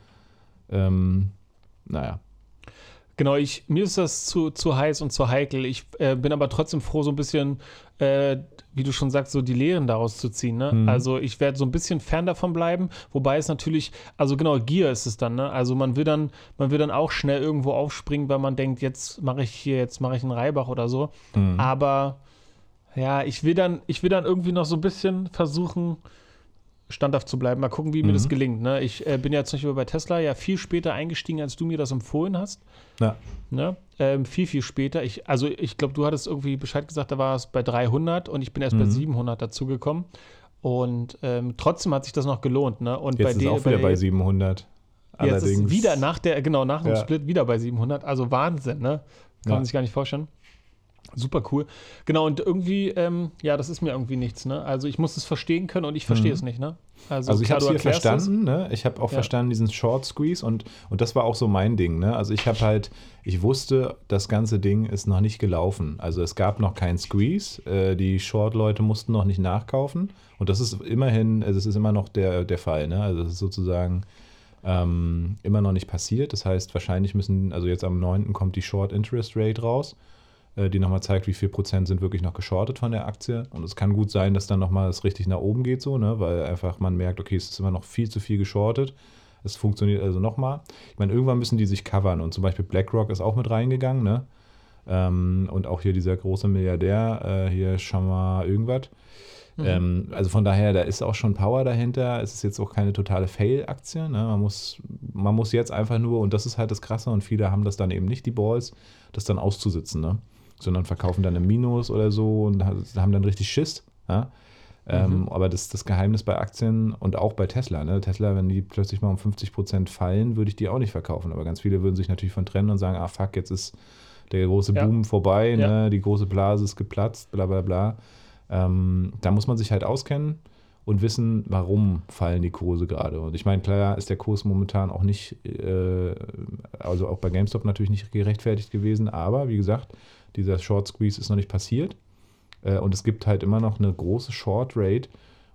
Ähm, naja. Genau, ich, mir ist das zu, zu heiß und zu heikel. Ich äh, bin aber trotzdem froh, so ein bisschen, äh, wie du schon sagst, so die Lehren daraus zu ziehen. Ne? Mhm. Also ich werde so ein bisschen fern davon bleiben, wobei es natürlich, also genau, Gier ist es dann, ne? Also man will dann, man will dann auch schnell irgendwo aufspringen, weil man denkt, jetzt mache ich hier, jetzt mache ich einen Reibach oder so. Mhm. Aber ja, ich will dann, ich will dann irgendwie noch so ein bisschen versuchen, standhaft zu bleiben. Mal gucken, wie mhm. mir das mhm. gelingt. Ne? Ich äh, bin ja zum Beispiel bei Tesla ja viel später eingestiegen, als du mir das empfohlen hast. Ja. Ne? Ähm, viel, viel später. Ich, also ich glaube, du hattest irgendwie Bescheid gesagt, da war es bei 300 und ich bin erst mhm. bei 700 dazugekommen. Und ähm, trotzdem hat sich das noch gelohnt. Ne? Und jetzt bei ist auch wieder bei 700. Allerdings. Jetzt ist wieder nach der, genau, nach dem ja. Split wieder bei 700. Also Wahnsinn, ne? Kann ja. man sich gar nicht vorstellen. Super cool. Genau, und irgendwie, ähm, ja, das ist mir irgendwie nichts, ne? Also ich muss es verstehen können und ich verstehe mhm. es nicht, ne? Also, also ich habe es hier verstanden, ne? Ich habe auch ja. verstanden diesen Short Squeeze und, und das war auch so mein Ding, ne? Also ich habe halt, ich wusste, das ganze Ding ist noch nicht gelaufen. Also es gab noch keinen Squeeze, äh, die Short-Leute mussten noch nicht nachkaufen und das ist immerhin, also es ist immer noch der, der Fall, ne? Also es ist sozusagen ähm, immer noch nicht passiert. Das heißt, wahrscheinlich müssen, also jetzt am 9. kommt die Short Interest Rate raus die nochmal zeigt, wie viel Prozent sind wirklich noch geschortet von der Aktie. Und es kann gut sein, dass dann nochmal es richtig nach oben geht, so, ne? weil einfach man merkt, okay, es ist immer noch viel zu viel geschortet. Es funktioniert also nochmal. Ich meine, irgendwann müssen die sich covern und zum Beispiel BlackRock ist auch mit reingegangen, ne? Ähm, und auch hier dieser große Milliardär, äh, hier Shamar irgendwas. Mhm. Ähm, also von daher, da ist auch schon Power dahinter. Es ist jetzt auch keine totale Fail-Aktie. Ne? Man, muss, man muss jetzt einfach nur, und das ist halt das Krasse, und viele haben das dann eben nicht, die Balls, das dann auszusitzen. Ne? Sondern verkaufen dann im Minus oder so und haben dann richtig Schiss. Ja? Ähm, mhm. aber das, das Geheimnis bei Aktien und auch bei Tesla, ne? Tesla, wenn die plötzlich mal um 50 Prozent fallen, würde ich die auch nicht verkaufen. Aber ganz viele würden sich natürlich von trennen und sagen, ah fuck, jetzt ist der große ja. Boom vorbei, ja. ne? die große Blase ist geplatzt, bla bla bla. Ähm, da muss man sich halt auskennen und wissen, warum fallen die Kurse gerade. Und ich meine, klar ist der Kurs momentan auch nicht, äh, also auch bei GameStop natürlich nicht gerechtfertigt gewesen, aber wie gesagt, dieser Short Squeeze ist noch nicht passiert. Äh, und es gibt halt immer noch eine große Short Rate.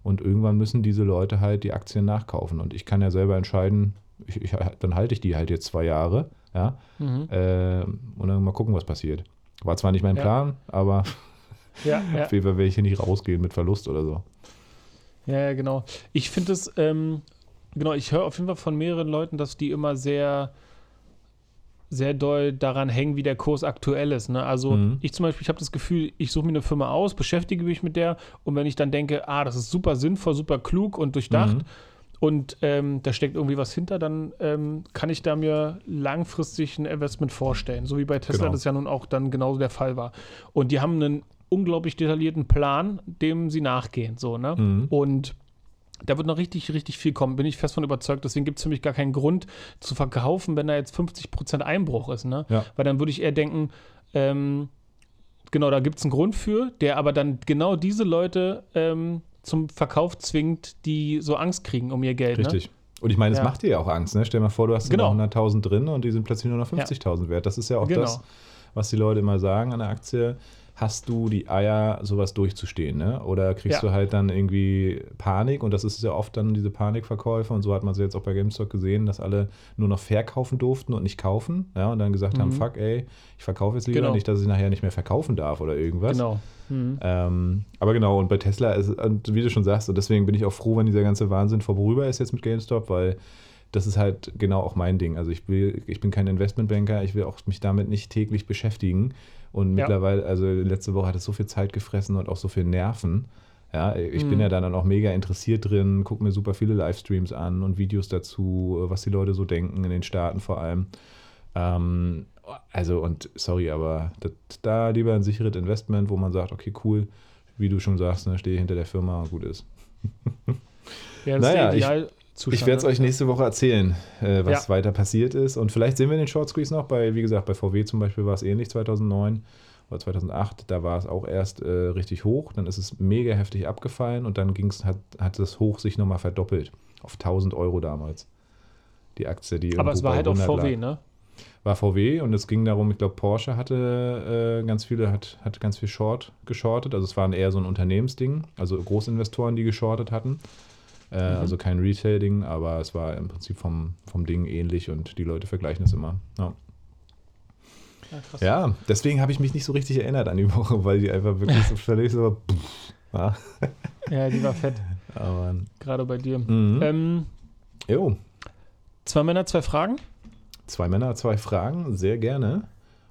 Und irgendwann müssen diese Leute halt die Aktien nachkaufen. Und ich kann ja selber entscheiden, ich, ich, dann halte ich die halt jetzt zwei Jahre. Ja? Mhm. Äh, und dann mal gucken, was passiert. War zwar nicht mein ja. Plan, aber ja, ja. auf jeden Fall werde ich hier nicht rausgehen mit Verlust oder so. Ja, genau. Ich finde es, ähm, genau, ich höre auf jeden Fall von mehreren Leuten, dass die immer sehr sehr doll daran hängen, wie der Kurs aktuell ist. Ne? Also mhm. ich zum Beispiel, ich habe das Gefühl, ich suche mir eine Firma aus, beschäftige mich mit der und wenn ich dann denke, ah, das ist super sinnvoll, super klug und durchdacht mhm. und ähm, da steckt irgendwie was hinter, dann ähm, kann ich da mir langfristig ein Investment vorstellen. So wie bei Tesla genau. das ja nun auch dann genauso der Fall war. Und die haben einen unglaublich detaillierten Plan, dem sie nachgehen. So, ne? Mhm. Und da wird noch richtig, richtig viel kommen, bin ich fest von überzeugt. Deswegen gibt es für mich gar keinen Grund zu verkaufen, wenn da jetzt 50% Einbruch ist. Ne? Ja. Weil dann würde ich eher denken, ähm, genau, da gibt es einen Grund für, der aber dann genau diese Leute ähm, zum Verkauf zwingt, die so Angst kriegen um ihr Geld. Ne? Richtig. Ne? Und ich meine, es ja. macht dir ja auch Angst. Ne? Stell dir mal vor, du hast genau. 100.000 drin und die sind plötzlich nur noch 50.000 ja. wert. Das ist ja auch genau. das, was die Leute immer sagen an der Aktie hast du die Eier, sowas durchzustehen, ne? Oder kriegst ja. du halt dann irgendwie Panik und das ist ja oft dann diese Panikverkäufe und so hat man sie jetzt auch bei GameStop gesehen, dass alle nur noch verkaufen durften und nicht kaufen, ja, und dann gesagt mhm. haben, fuck, ey, ich verkaufe jetzt lieber genau. nicht, dass ich nachher nicht mehr verkaufen darf oder irgendwas. Genau. Mhm. Ähm, aber genau, und bei Tesla ist, und wie du schon sagst, und deswegen bin ich auch froh, wenn dieser ganze Wahnsinn vorüber ist jetzt mit GameStop, weil das ist halt genau auch mein Ding. Also ich will, ich bin kein Investmentbanker, ich will auch mich damit nicht täglich beschäftigen. Und ja. mittlerweile, also letzte Woche hat es so viel Zeit gefressen und auch so viel Nerven. Ja, ich mhm. bin ja dann auch mega interessiert drin, gucke mir super viele Livestreams an und Videos dazu, was die Leute so denken, in den Staaten vor allem. Ähm, also, und sorry, aber das, da lieber ein sicheres Investment, wo man sagt, okay, cool, wie du schon sagst, ne, stehe hinter der Firma und gut ist. Ja, das naja, ist der Ideal, Zustand. Ich werde es euch nächste Woche erzählen, äh, was ja. weiter passiert ist. Und vielleicht sehen wir den Short Squeeze noch. Bei, wie gesagt, bei VW zum Beispiel war es ähnlich 2009 oder 2008. Da war es auch erst äh, richtig hoch. Dann ist es mega heftig abgefallen und dann ging's, hat, hat das Hoch sich nochmal verdoppelt. Auf 1000 Euro damals. Die Aktie, die Aber es war halt auch VW, lag. ne? war VW und es ging darum, ich glaube, Porsche hatte äh, ganz viele, hat, hat ganz viel Short geschortet. Also es waren eher so ein Unternehmensding, also Großinvestoren, die geschortet hatten. Äh, mhm. Also kein Retail-Ding, aber es war im Prinzip vom, vom Ding ähnlich und die Leute vergleichen es immer. Ja. Ja, ja deswegen habe ich mich nicht so richtig erinnert an die Woche, weil die einfach wirklich so völlig so. Pff, ja. ja, die war fett. Aber, Gerade bei dir. Mhm. Ähm, jo. Zwei Männer, zwei Fragen? Zwei Männer, zwei Fragen, sehr gerne.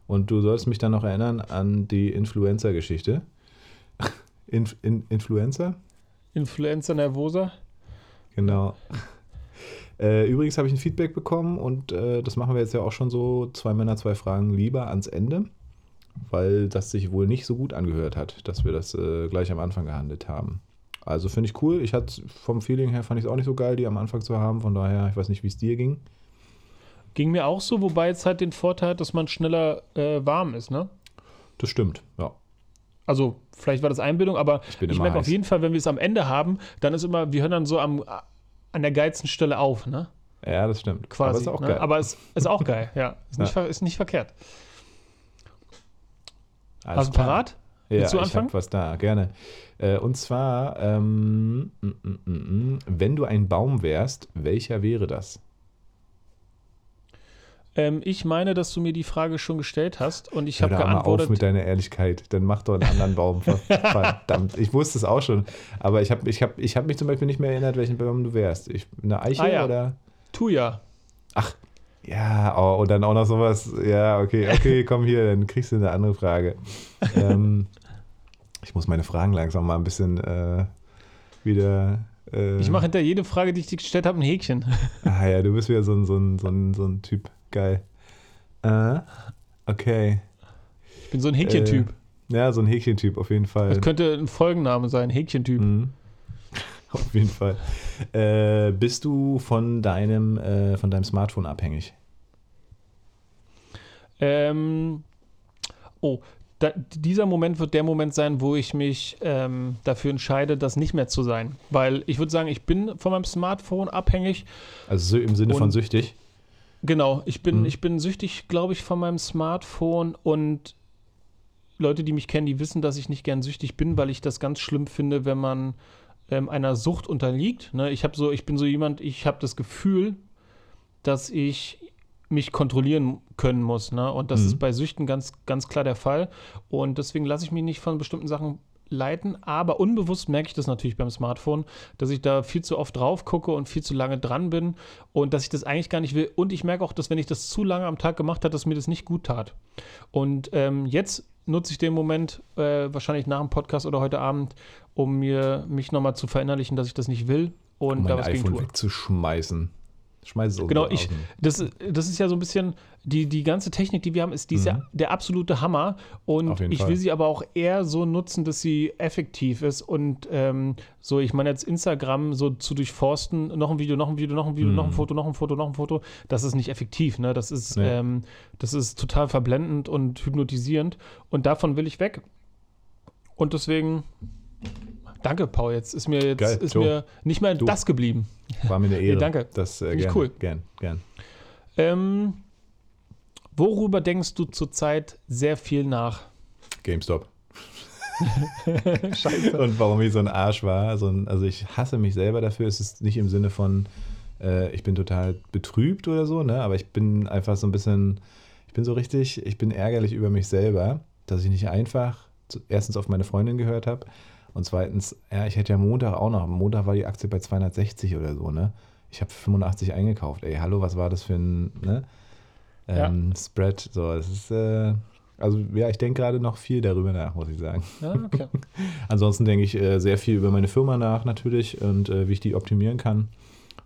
Und du sollst mich dann noch erinnern an die Influencer-Geschichte. Inf in Influencer? Influencer Nervosa? Genau. Äh, übrigens habe ich ein Feedback bekommen und äh, das machen wir jetzt ja auch schon so, zwei Männer, zwei Fragen lieber ans Ende, weil das sich wohl nicht so gut angehört hat, dass wir das äh, gleich am Anfang gehandelt haben. Also finde ich cool. Ich hatte vom Feeling her fand ich es auch nicht so geil, die am Anfang zu haben. Von daher, ich weiß nicht, wie es dir ging. Ging mir auch so, wobei es halt den Vorteil hat, dass man schneller äh, warm ist, ne? Das stimmt, ja. Also, vielleicht war das Einbildung, aber ich, ich merke auf jeden Fall, wenn wir es am Ende haben, dann ist immer, wir hören dann so am, an der geilsten Stelle auf, ne? Ja, das stimmt. Quasi. Aber ist auch ne? geil. Aber es ist auch geil, ja. Ist, ja. Nicht, ist nicht verkehrt. Alles Hast du parat? Ja, Willst du anfangen? ich was da, gerne. Äh, und zwar, ähm, mm, mm, mm, wenn du ein Baum wärst, welcher wäre das? Ähm, ich meine, dass du mir die Frage schon gestellt hast und ich habe geantwortet. auf mit deiner Ehrlichkeit, dann mach doch einen anderen Baum. Verdammt, ich wusste es auch schon. Aber ich habe ich hab, ich hab mich zum Beispiel nicht mehr erinnert, welchen Baum du wärst. Ich, eine Eiche ah, ja. oder? Tuya. Ach, ja, oh, und dann auch noch sowas. Ja, okay, okay, komm hier, dann kriegst du eine andere Frage. ähm, ich muss meine Fragen langsam mal ein bisschen äh, wieder. Äh, ich mache hinter jede Frage, die ich dir gestellt habe, ein Häkchen. ah ja, du bist wieder so ein, so ein, so ein, so ein Typ. Geil. Äh, okay. Ich bin so ein Häkchentyp. Äh, ja, so ein Häkchentyp auf jeden Fall. Das könnte ein Folgenname sein, Häkchentyp. Mhm. Auf jeden Fall. Äh, bist du von deinem, äh, von deinem Smartphone abhängig? Ähm, oh, da, dieser Moment wird der Moment sein, wo ich mich ähm, dafür entscheide, das nicht mehr zu sein. Weil ich würde sagen, ich bin von meinem Smartphone abhängig. Also im Sinne von süchtig? Genau, ich bin, mhm. ich bin süchtig, glaube ich, von meinem Smartphone und Leute, die mich kennen, die wissen, dass ich nicht gern süchtig bin, weil ich das ganz schlimm finde, wenn man ähm, einer Sucht unterliegt. Ne? Ich habe so, ich bin so jemand, ich habe das Gefühl, dass ich mich kontrollieren können muss. Ne? Und das mhm. ist bei Süchten ganz, ganz klar der Fall. Und deswegen lasse ich mich nicht von bestimmten Sachen leiten, aber unbewusst merke ich das natürlich beim Smartphone, dass ich da viel zu oft drauf gucke und viel zu lange dran bin und dass ich das eigentlich gar nicht will. Und ich merke auch, dass wenn ich das zu lange am Tag gemacht habe, dass mir das nicht gut tat. Und ähm, jetzt nutze ich den Moment, äh, wahrscheinlich nach dem Podcast oder heute Abend, um mir mich nochmal zu verinnerlichen, dass ich das nicht will und um da was iPhone gegen tue. wegzuschmeißen. Schmeiß es Genau, ich, das, das ist ja so ein bisschen, die, die ganze Technik, die wir haben, ist, die ist mhm. ja der absolute Hammer. Und ich Fall. will sie aber auch eher so nutzen, dass sie effektiv ist. Und ähm, so, ich meine jetzt Instagram so zu durchforsten, noch ein Video, noch ein Video, noch ein Video, mhm. noch ein mhm. Foto, noch ein Foto, noch ein Foto, das ist nicht effektiv. Ne? Das, ist, nee. ähm, das ist total verblendend und hypnotisierend. Und davon will ich weg. Und deswegen Danke, Paul. Jetzt ist mir jetzt Geil, ist mir nicht mehr du. das geblieben. War mir eine Ehre. nee, danke. Das äh, gern, cool. Gern, gern. Ähm, worüber denkst du zurzeit sehr viel nach? GameStop. Scheiße. Und warum ich so ein Arsch war. So ein, also ich hasse mich selber dafür. Es ist nicht im Sinne von, äh, ich bin total betrübt oder so, ne? Aber ich bin einfach so ein bisschen, ich bin so richtig, ich bin ärgerlich über mich selber, dass ich nicht einfach zu, erstens auf meine Freundin gehört habe und zweitens, ja, ich hätte ja Montag auch noch. Montag war die Aktie bei 260 oder so, ne? Ich habe 85 eingekauft. Ey, hallo, was war das für ein ne? ähm, ja. Spread? So, es ist, äh, also ja, ich denke gerade noch viel darüber nach, muss ich sagen. Ja, okay. Ansonsten denke ich äh, sehr viel über meine Firma nach natürlich und äh, wie ich die optimieren kann.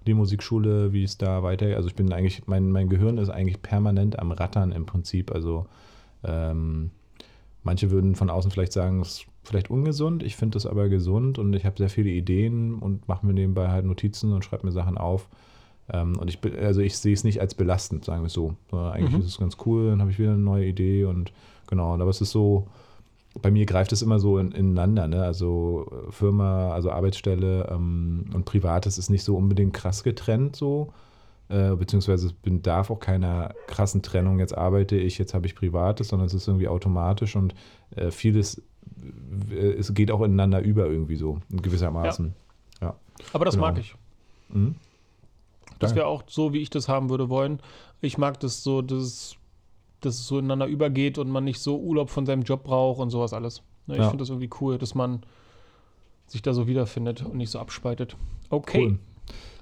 Die Musikschule, wie es da weiter. Also ich bin eigentlich, mein, mein Gehirn ist eigentlich permanent am Rattern im Prinzip. Also ähm, manche würden von außen vielleicht sagen, es vielleicht ungesund. Ich finde das aber gesund und ich habe sehr viele Ideen und mache mir nebenbei halt Notizen und schreibe mir Sachen auf. Ähm, und ich also ich sehe es nicht als belastend, sagen wir es so. Eigentlich mhm. ist es ganz cool, dann habe ich wieder eine neue Idee und genau, aber es ist so, bei mir greift es immer so in, ineinander, ne? Also äh, Firma, also Arbeitsstelle ähm, und Privates ist nicht so unbedingt krass getrennt so. Äh, beziehungsweise bin, darf auch keiner krassen Trennung, jetzt arbeite ich, jetzt habe ich Privates, sondern es ist irgendwie automatisch und äh, vieles, äh, es geht auch ineinander über irgendwie so, in gewissermaßen. Ja. ja. Aber das genau. mag ich. Mhm. Das wäre auch so, wie ich das haben würde wollen. Ich mag das so, dass, dass es so ineinander übergeht und man nicht so Urlaub von seinem Job braucht und sowas alles. Ne, ich ja. finde das irgendwie cool, dass man sich da so wiederfindet und nicht so abspaltet. Okay. Cool.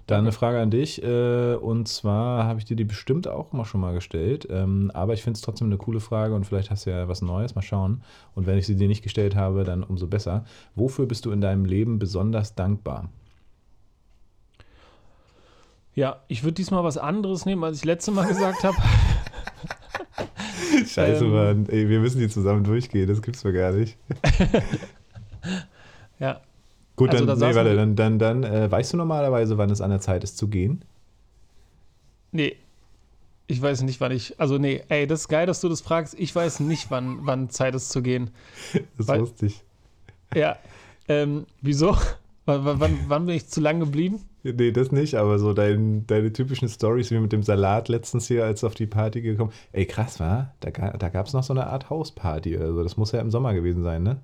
Dann eine Frage an dich. Äh, und zwar habe ich dir die bestimmt auch mal schon mal gestellt. Ähm, aber ich finde es trotzdem eine coole Frage und vielleicht hast du ja was Neues. Mal schauen. Und wenn ich sie dir nicht gestellt habe, dann umso besser. Wofür bist du in deinem Leben besonders dankbar? Ja, ich würde diesmal was anderes nehmen, als ich letzte Mal gesagt habe. Scheiße, ähm, Mann. Ey, wir müssen die zusammen durchgehen. Das gibt's mir gar nicht. ja, Gut, also dann, da nee, warte, dann, dann, dann äh, weißt du normalerweise, wann es an der Zeit ist zu gehen? Nee. Ich weiß nicht, wann ich. Also, nee, ey, das ist geil, dass du das fragst. Ich weiß nicht, wann, wann Zeit ist zu gehen. Das Weil, wusste ich. Ja. Ähm, wieso? wann, wann, wann, bin ich zu lang geblieben? Nee, das nicht, aber so dein, deine typischen Stories wie mit dem Salat letztens hier, als auf die Party gekommen. Ey, krass, war? Da, da gab es noch so eine Art Hausparty oder so. Das muss ja im Sommer gewesen sein, ne?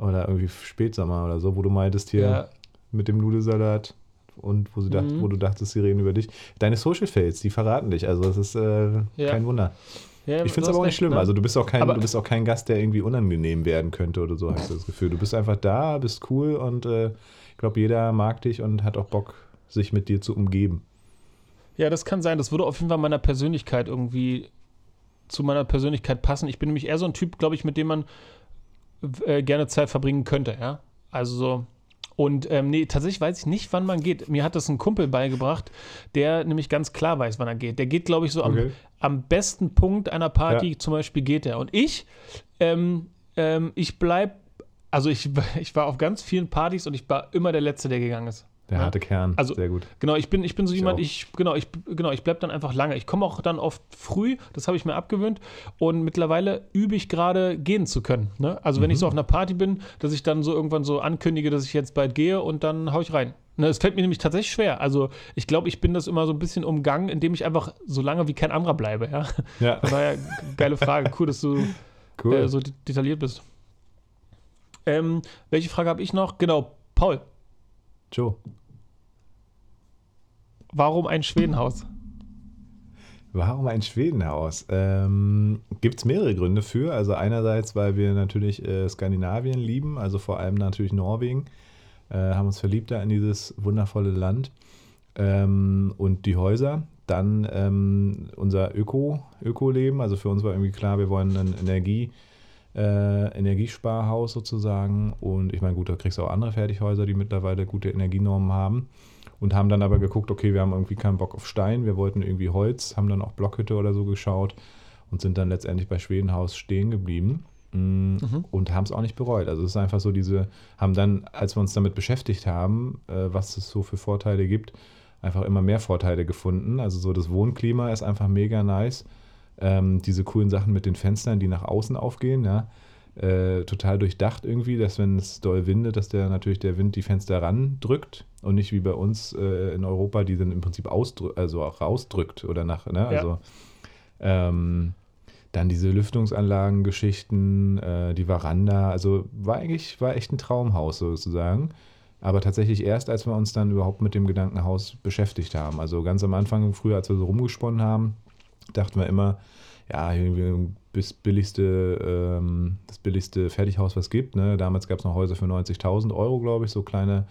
Oder irgendwie Spätsommer oder so, wo du meintest hier ja. mit dem Nudelsalat und wo, sie dacht, mhm. wo du dachtest, sie reden über dich. Deine Social Fails, die verraten dich. Also das ist äh, ja. kein Wunder. Ja, ich finde es aber auch nicht schlimm. Ne? Also du bist auch, kein, du bist auch kein Gast, der irgendwie unangenehm werden könnte oder so, hast du das Gefühl. Du bist einfach da, bist cool und äh, ich glaube, jeder mag dich und hat auch Bock, sich mit dir zu umgeben. Ja, das kann sein. Das würde auf jeden Fall meiner Persönlichkeit irgendwie zu meiner Persönlichkeit passen. Ich bin nämlich eher so ein Typ, glaube ich, mit dem man äh, gerne Zeit verbringen könnte, ja. Also so. Und ähm, nee, tatsächlich weiß ich nicht, wann man geht. Mir hat das ein Kumpel beigebracht, der nämlich ganz klar weiß, wann er geht. Der geht, glaube ich, so okay. am, am besten Punkt einer Party, ja. zum Beispiel geht er. Und ich, ähm, ähm, ich bleib, also ich, ich war auf ganz vielen Partys und ich war immer der Letzte, der gegangen ist. Der ja? harte Kern, also, sehr gut. Genau, ich bin, ich bin so ich jemand, auch. ich, genau, ich, genau, ich bleibe dann einfach lange. Ich komme auch dann oft früh, das habe ich mir abgewöhnt. Und mittlerweile übe ich gerade, gehen zu können. Ne? Also, wenn mhm. ich so auf einer Party bin, dass ich dann so irgendwann so ankündige, dass ich jetzt bald gehe und dann haue ich rein. Ne, es fällt mir nämlich tatsächlich schwer. Also, ich glaube, ich bin das immer so ein bisschen umgangen, indem ich einfach so lange wie kein anderer bleibe. Ja. ja. Von daher, geile Frage. Cool, dass du cool. äh, so detailliert bist. Ähm, welche Frage habe ich noch? Genau, Paul. Joe. Warum ein Schwedenhaus? Warum ein Schwedenhaus? Ähm, Gibt es mehrere Gründe für. Also einerseits, weil wir natürlich äh, Skandinavien lieben, also vor allem natürlich Norwegen, äh, haben uns verliebt da in dieses wundervolle Land. Ähm, und die Häuser. Dann ähm, unser Öko, Öko-Leben. Also für uns war irgendwie klar, wir wollen ein Energie, äh, Energiesparhaus sozusagen. Und ich meine, gut, da kriegst du auch andere Fertighäuser, die mittlerweile gute Energienormen haben und haben dann aber geguckt, okay, wir haben irgendwie keinen Bock auf Stein, wir wollten irgendwie Holz, haben dann auch Blockhütte oder so geschaut und sind dann letztendlich bei Schwedenhaus stehen geblieben mm, mhm. und haben es auch nicht bereut. Also es ist einfach so diese, haben dann, als wir uns damit beschäftigt haben, äh, was es so für Vorteile gibt, einfach immer mehr Vorteile gefunden. Also so das Wohnklima ist einfach mega nice. Ähm, diese coolen Sachen mit den Fenstern, die nach außen aufgehen, ja äh, total durchdacht irgendwie, dass wenn es doll windet, dass der natürlich der Wind die Fenster randrückt und nicht wie bei uns äh, in Europa, die dann im Prinzip also auch rausdrückt oder nach, ne? Also ähm, dann diese Lüftungsanlagen-Geschichten, äh, die Veranda, also war eigentlich, war echt ein Traumhaus sozusagen. Aber tatsächlich erst, als wir uns dann überhaupt mit dem Gedankenhaus beschäftigt haben. Also ganz am Anfang, früher, als wir so rumgesponnen haben, dachten wir immer, ja, irgendwie das billigste, ähm, das billigste Fertighaus, was es gibt. Ne? Damals gab es noch Häuser für 90.000 Euro, glaube ich, so kleine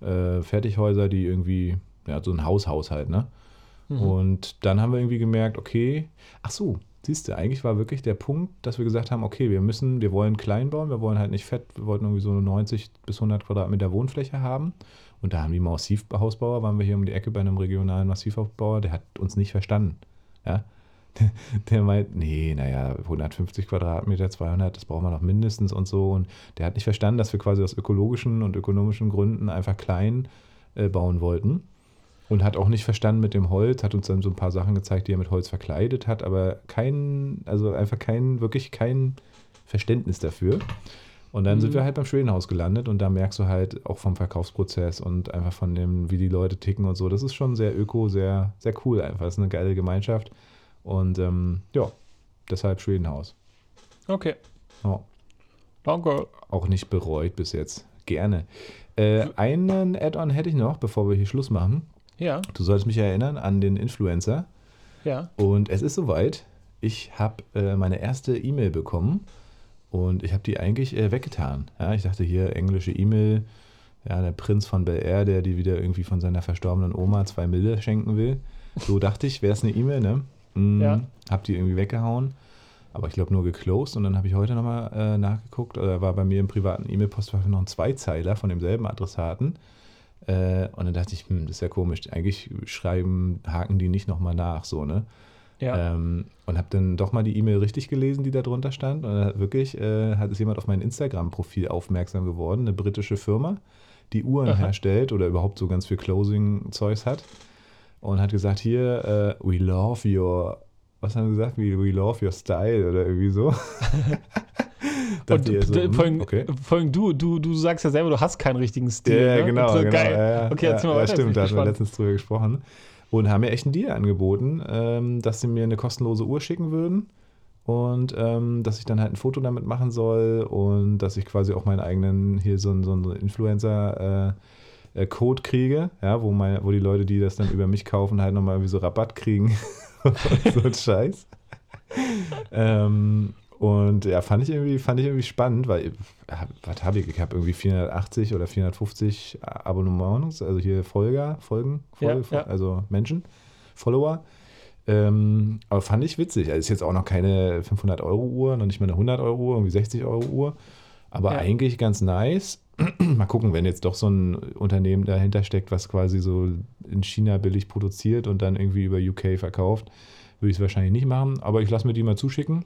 äh, Fertighäuser, die irgendwie, ja, so ein Haushaushalt, ne? Mhm. Und dann haben wir irgendwie gemerkt, okay, ach so, siehst du, eigentlich war wirklich der Punkt, dass wir gesagt haben, okay, wir müssen, wir wollen klein bauen, wir wollen halt nicht fett, wir wollten irgendwie so 90 bis 100 Quadratmeter Wohnfläche haben. Und da haben die Massivhausbauer, waren wir hier um die Ecke bei einem regionalen Massivhausbauer, der hat uns nicht verstanden. Ja, der meint, nee, naja, 150 Quadratmeter, 200, das brauchen wir noch mindestens und so. Und der hat nicht verstanden, dass wir quasi aus ökologischen und ökonomischen Gründen einfach klein äh, bauen wollten. Und hat auch nicht verstanden mit dem Holz, hat uns dann so ein paar Sachen gezeigt, die er mit Holz verkleidet hat, aber kein, also einfach kein, wirklich kein Verständnis dafür. Und dann Mhm. sind wir halt beim Schwedenhaus gelandet und da merkst du halt auch vom Verkaufsprozess und einfach von dem, wie die Leute ticken und so. Das ist schon sehr öko, sehr, sehr cool einfach. Das ist eine geile Gemeinschaft. Und ähm, ja, deshalb Schwedenhaus. Okay. Ja, Danke. auch nicht bereut bis jetzt. Gerne. Äh, einen Add-on hätte ich noch, bevor wir hier Schluss machen. Ja, Du solltest mich erinnern an den Influencer. ja. Und es ist soweit. Ich habe äh, meine erste E-Mail bekommen und ich habe die eigentlich äh, weggetan. Ja, ich dachte hier, englische E-Mail, ja, der Prinz von Bel Air, der die wieder irgendwie von seiner verstorbenen Oma zwei Mille schenken will. So dachte ich, wäre es eine E-Mail, ne? Mm, Ja. Hab die irgendwie weggehauen. Aber ich glaube nur geclosed und dann habe ich heute nochmal äh, nachgeguckt. Da war bei mir im privaten E-Mail-Postfach noch ein Zweizeiler von demselben Adressaten. Äh, und dann dachte ich, hm, das ist ja komisch. Eigentlich schreiben, haken die nicht nochmal nach, so, ne? Ja. Ähm, und habe dann doch mal die E-Mail richtig gelesen, die da drunter stand. Und wirklich äh, hat es jemand auf mein Instagram-Profil aufmerksam geworden, eine britische Firma, die Uhren Aha. herstellt oder überhaupt so ganz viel Closing-Zeugs hat. Und hat gesagt, hier, äh, we love your, was haben sie gesagt? We, we love your style oder irgendwie so. Und so, hm, vor, allem, okay. vor allem du, du, du sagst ja selber, du hast keinen richtigen Stil. Ja, ne? genau. So, genau geil. Ja, okay, ja, mal ja, weiter. stimmt, da hatten wir letztens drüber gesprochen. Und haben mir echt einen Deal angeboten, ähm, dass sie mir eine kostenlose Uhr schicken würden und ähm, dass ich dann halt ein Foto damit machen soll und dass ich quasi auch meinen eigenen hier so einen, so einen Influencer äh, äh, Code kriege, ja, wo, mein, wo die Leute, die das dann über mich kaufen, halt nochmal irgendwie so Rabatt kriegen so ein Scheiß. ähm, und ja, fand ich irgendwie, fand ich irgendwie spannend, weil, äh, was habe ich? Ich habe irgendwie 480 oder 450 Abonnements, also hier Folger, Folgen, Ja, Folge, ja. also Menschen, Follower. Ähm, aber fand ich witzig. Also ist jetzt auch noch keine 500 Euro Uhr, noch nicht mal eine 100 Euro Uhr, irgendwie 60 Euro Uhr. Aber Ja. eigentlich ganz nice. mal gucken, wenn jetzt doch so ein Unternehmen dahinter steckt, was quasi so in China billig produziert und dann irgendwie über UK verkauft, würde ich es wahrscheinlich nicht machen. Aber ich lasse mir die mal zuschicken.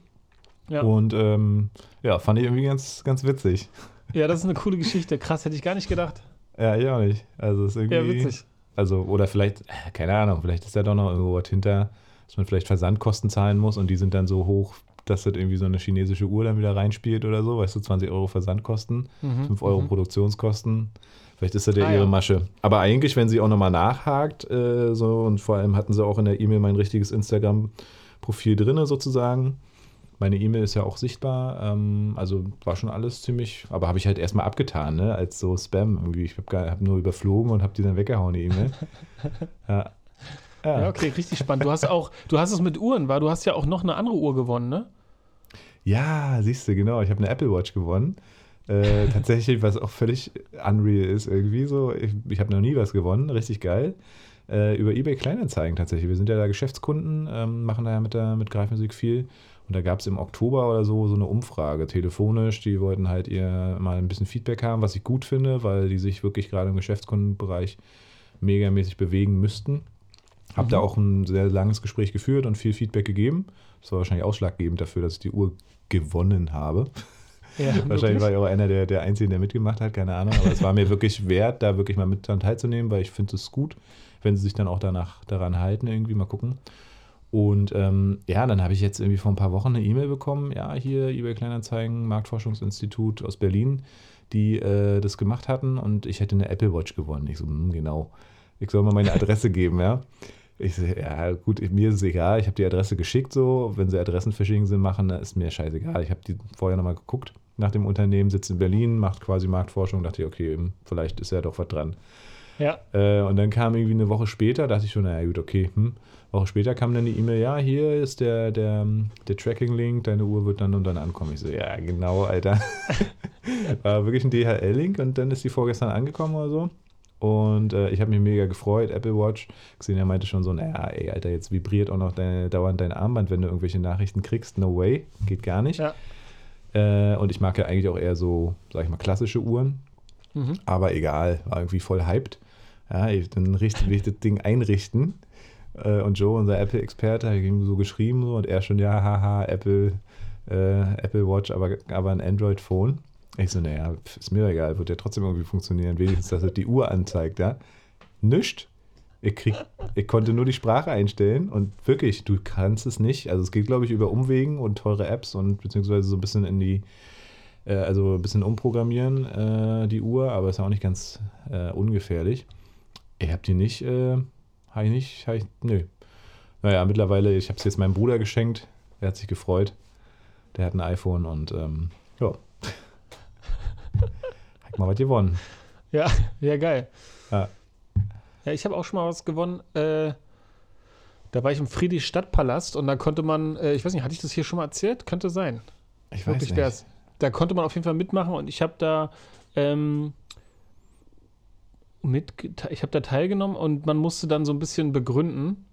Ja. Und ähm, ja, fand ich irgendwie ganz, ganz witzig. Ja, das ist eine coole Geschichte. Krass, hätte ich gar nicht gedacht. Ja, ich auch nicht. Also ist irgendwie. Ja, witzig. Also, oder vielleicht, äh, keine Ahnung, vielleicht ist da doch noch irgendwo was hinter, dass man vielleicht Versandkosten zahlen muss und die sind dann so hoch, dass das irgendwie so eine chinesische Uhr dann wieder reinspielt oder so, weißt du, 20 Euro Versandkosten, Mhm, 5 Euro mhm. Produktionskosten. Vielleicht ist das ja Ah, ihre ja. Masche. Aber eigentlich, wenn sie auch nochmal nachhakt, äh, so, und vor allem hatten sie auch in der E-Mail mein richtiges Instagram-Profil drinne sozusagen. Meine E-Mail ist ja auch sichtbar, ähm, also war schon alles ziemlich, aber habe ich halt erstmal abgetan, ne, als so Spam irgendwie. Ich habe hab nur überflogen und habe die dann weggehauen, die E-Mail. ja. Ja. Ja, okay, richtig spannend. Du hast auch, du hast es mit Uhren, war, du hast ja auch noch eine andere Uhr gewonnen, ne? Ja, siehst du, genau. Ich habe eine Apple Watch gewonnen. Äh, tatsächlich, was auch völlig unreal ist irgendwie so. Ich, ich habe noch nie was gewonnen, richtig geil. Äh, über eBay Kleinanzeigen tatsächlich. Wir sind ja da Geschäftskunden, ähm, machen da ja mit, der, mit Greifmusik viel. Und da gab es im Oktober oder so so eine Umfrage telefonisch. Die wollten halt ihr mal ein bisschen Feedback haben, was ich gut finde, weil die sich wirklich gerade im Geschäftskundenbereich megamäßig bewegen müssten. Habe Mhm. da auch ein sehr langes Gespräch geführt und viel Feedback gegeben. Das war wahrscheinlich ausschlaggebend dafür, dass ich die Uhr gewonnen habe. Ja, Wahrscheinlich wirklich? war ich auch einer der, der Einzigen, der mitgemacht hat, keine Ahnung. Aber es war mir wirklich wert, da wirklich mal mit dran teilzunehmen, weil ich finde es gut, wenn sie sich dann auch danach daran halten, irgendwie mal gucken. Und ähm, ja, dann habe ich jetzt irgendwie vor ein paar Wochen eine E-Mail bekommen, ja, hier eBay Kleinanzeigen, Marktforschungsinstitut aus Berlin, die äh, das gemacht hatten und ich hätte eine Apple Watch gewonnen. Ich so, hm, genau. Ich soll mal meine Adresse geben, ja. Ich so, ja, gut, mir ist es egal. Ich habe die Adresse geschickt, so. Wenn sie Adressenphishing sind, machen, dann ist mir scheißegal. Ich habe die vorher nochmal geguckt nach dem Unternehmen, sitzt in Berlin, macht quasi Marktforschung. Dachte ich, okay, vielleicht ist ja doch was dran. Ja, Äh, und dann kam irgendwie eine Woche später, dachte ich schon, naja, gut, okay. Hm. Woche später kam dann die E-Mail, ja, hier ist der, der, der Tracking-Link, deine Uhr wird dann und dann ankommen. Ich so, ja, genau, Alter. War wirklich ein DHL-Link und dann ist die vorgestern angekommen oder so. Und äh, ich habe mich mega gefreut, Apple Watch. Xenia meinte schon so, naja, ey, Alter, jetzt vibriert auch noch deine, dauernd dein Armband, wenn du irgendwelche Nachrichten kriegst. No way, geht gar nicht. ja. Äh, und ich mag ja eigentlich auch eher so, sag ich mal, klassische Uhren. Mhm. Aber egal, war irgendwie voll hyped. Ja, ich, dann richte, will ich das Ding einrichten. Äh, und Joe, unser Apple-Experte, hat ihm so geschrieben so, und er schon, ja, haha, Apple, äh, Apple Watch, aber, aber ein Android-Phone. Ich so, naja, ist mir egal, wird ja trotzdem irgendwie funktionieren. Wenigstens, dass es die Uhr anzeigt, ja. Nischt. Ich, krieg, ich konnte nur die Sprache einstellen und wirklich, du kannst es nicht. Also es geht, glaube ich, über Umwegen und teure Apps und beziehungsweise so ein bisschen in die Äh, also ein bisschen umprogrammieren, äh, die Uhr, aber ist auch nicht ganz äh, ungefährlich. Ihr habt die nicht, äh, habe ich nicht, hab ich, nö. Naja, mittlerweile, ich habe es jetzt meinem Bruder geschenkt. Er hat sich gefreut. Der hat ein iPhone und ähm, ja. Hat mal was gewonnen. Ja, ja, geil. Ja. Ja, ich habe auch schon mal was gewonnen. Äh, da war ich im Friedrichstadtpalast und da konnte man, äh, ich weiß nicht, hatte ich das hier schon mal erzählt? Könnte sein. Ich weiß Wirklich nicht. wär's. Da konnte man auf jeden Fall mitmachen und ich habe da ähm, mit, ich habe da teilgenommen und man musste dann so ein bisschen begründen,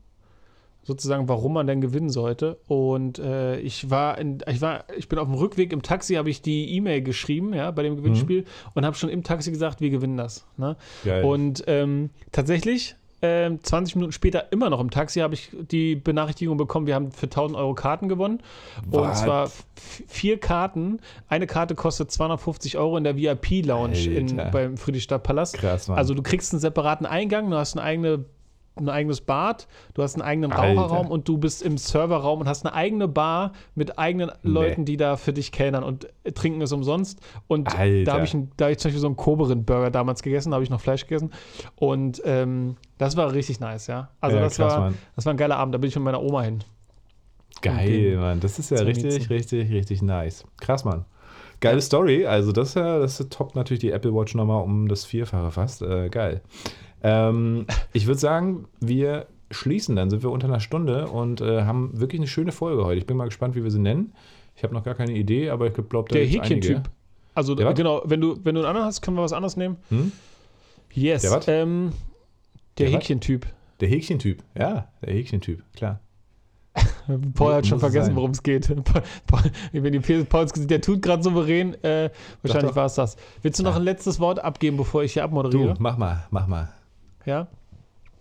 sozusagen, warum man denn gewinnen sollte. Und äh, ich war, in, ich war, ich bin auf dem Rückweg im Taxi, habe ich die E-Mail geschrieben, ja, bei dem Gewinnspiel und habe schon im Taxi gesagt, wir gewinnen das. Ne? Geil. Und ähm, tatsächlich, ähm, 20 Minuten später, immer noch im Taxi, habe ich die Benachrichtigung bekommen, wir haben für 1000 Euro Karten gewonnen. Und Was? zwar vier Karten. Eine Karte kostet 250 Euro in der VIP-Lounge beim Friedrichstadtpalast. Krass, Mann. Also du kriegst einen separaten Eingang, du hast eine eigene ein eigenes Bad, du hast einen eigenen Alter. Raucherraum und du bist im Serverraum und hast eine eigene Bar mit eigenen Leuten, die da für dich kellnern und trinken ist umsonst. Und Alter. da habe ich, ein- da hab ich zum Beispiel so einen Koberin-Burger damals gegessen, da habe ich noch Fleisch gegessen. Und ähm, das war richtig nice, ja. Also Ja, das, krass, war, Mann. das war ein geiler Abend, da bin ich mit meiner Oma hin. Geil, Mann. Das ist ja richtig, miezen. richtig, richtig nice. Krass, Mann. Geile Story. Also, das, ist ja, das toppt natürlich die Apple Watch nochmal um das Vierfache fast. Äh, geil. Ähm, ich würde sagen, wir schließen. Dann sind wir unter einer Stunde und äh, haben wirklich eine schöne Folge heute. Ich bin mal gespannt, wie wir sie nennen. Ich habe noch gar keine Idee, aber ich glaube, da Der. Häkchen-Typ. Also was? genau, wenn du, wenn du einen anderen hast, können wir was anderes nehmen. Hm? Yes. Der ähm, der, Der? Häkchen-Typ. Der Häkchen-Typ. Ja, der Häkchen-Typ, klar. Paul hat schon es vergessen, worum es geht. Paul, wenn die Pauls gesehen, der tut gerade souverän. Äh, wahrscheinlich war es das. Willst du noch Ja. ein letztes Wort abgeben, bevor ich hier Du, abmoderiere? mach mal, mach mal. Ja?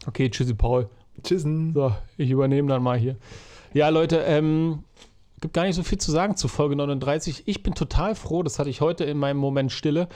Okay, tschüssi, Paul. Tschüssen. So, ich übernehme dann mal hier. Ja, Leute, ähm, gibt gar nicht so viel zu sagen zu Folge 39. Ich bin total froh, das hatte ich heute in meinem Moment Stille.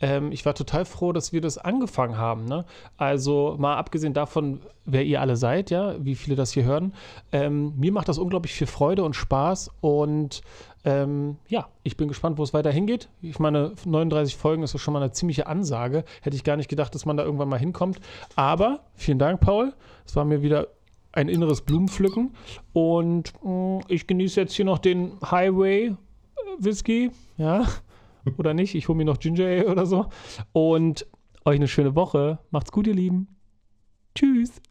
Ähm, ich war total froh, dass wir das angefangen haben. Ne? Also mal abgesehen davon, wer ihr alle seid, ja, wie viele das hier hören. Ähm, mir macht das unglaublich viel Freude und Spaß und ähm, ja, ich bin gespannt, wo es weiter hingeht. Ich meine, 39 Folgen ist schon mal eine ziemliche Ansage. Hätte ich gar nicht gedacht, dass man da irgendwann mal hinkommt. Aber vielen Dank, Paul. Es war mir wieder ein inneres Blumenpflücken. Und mh, ich genieße jetzt hier noch den Highway äh, Whisky. Ja, oder nicht? Ich hole mir noch Ginger Ale oder so. Und euch eine schöne Woche. Macht's gut, ihr Lieben. Tschüss.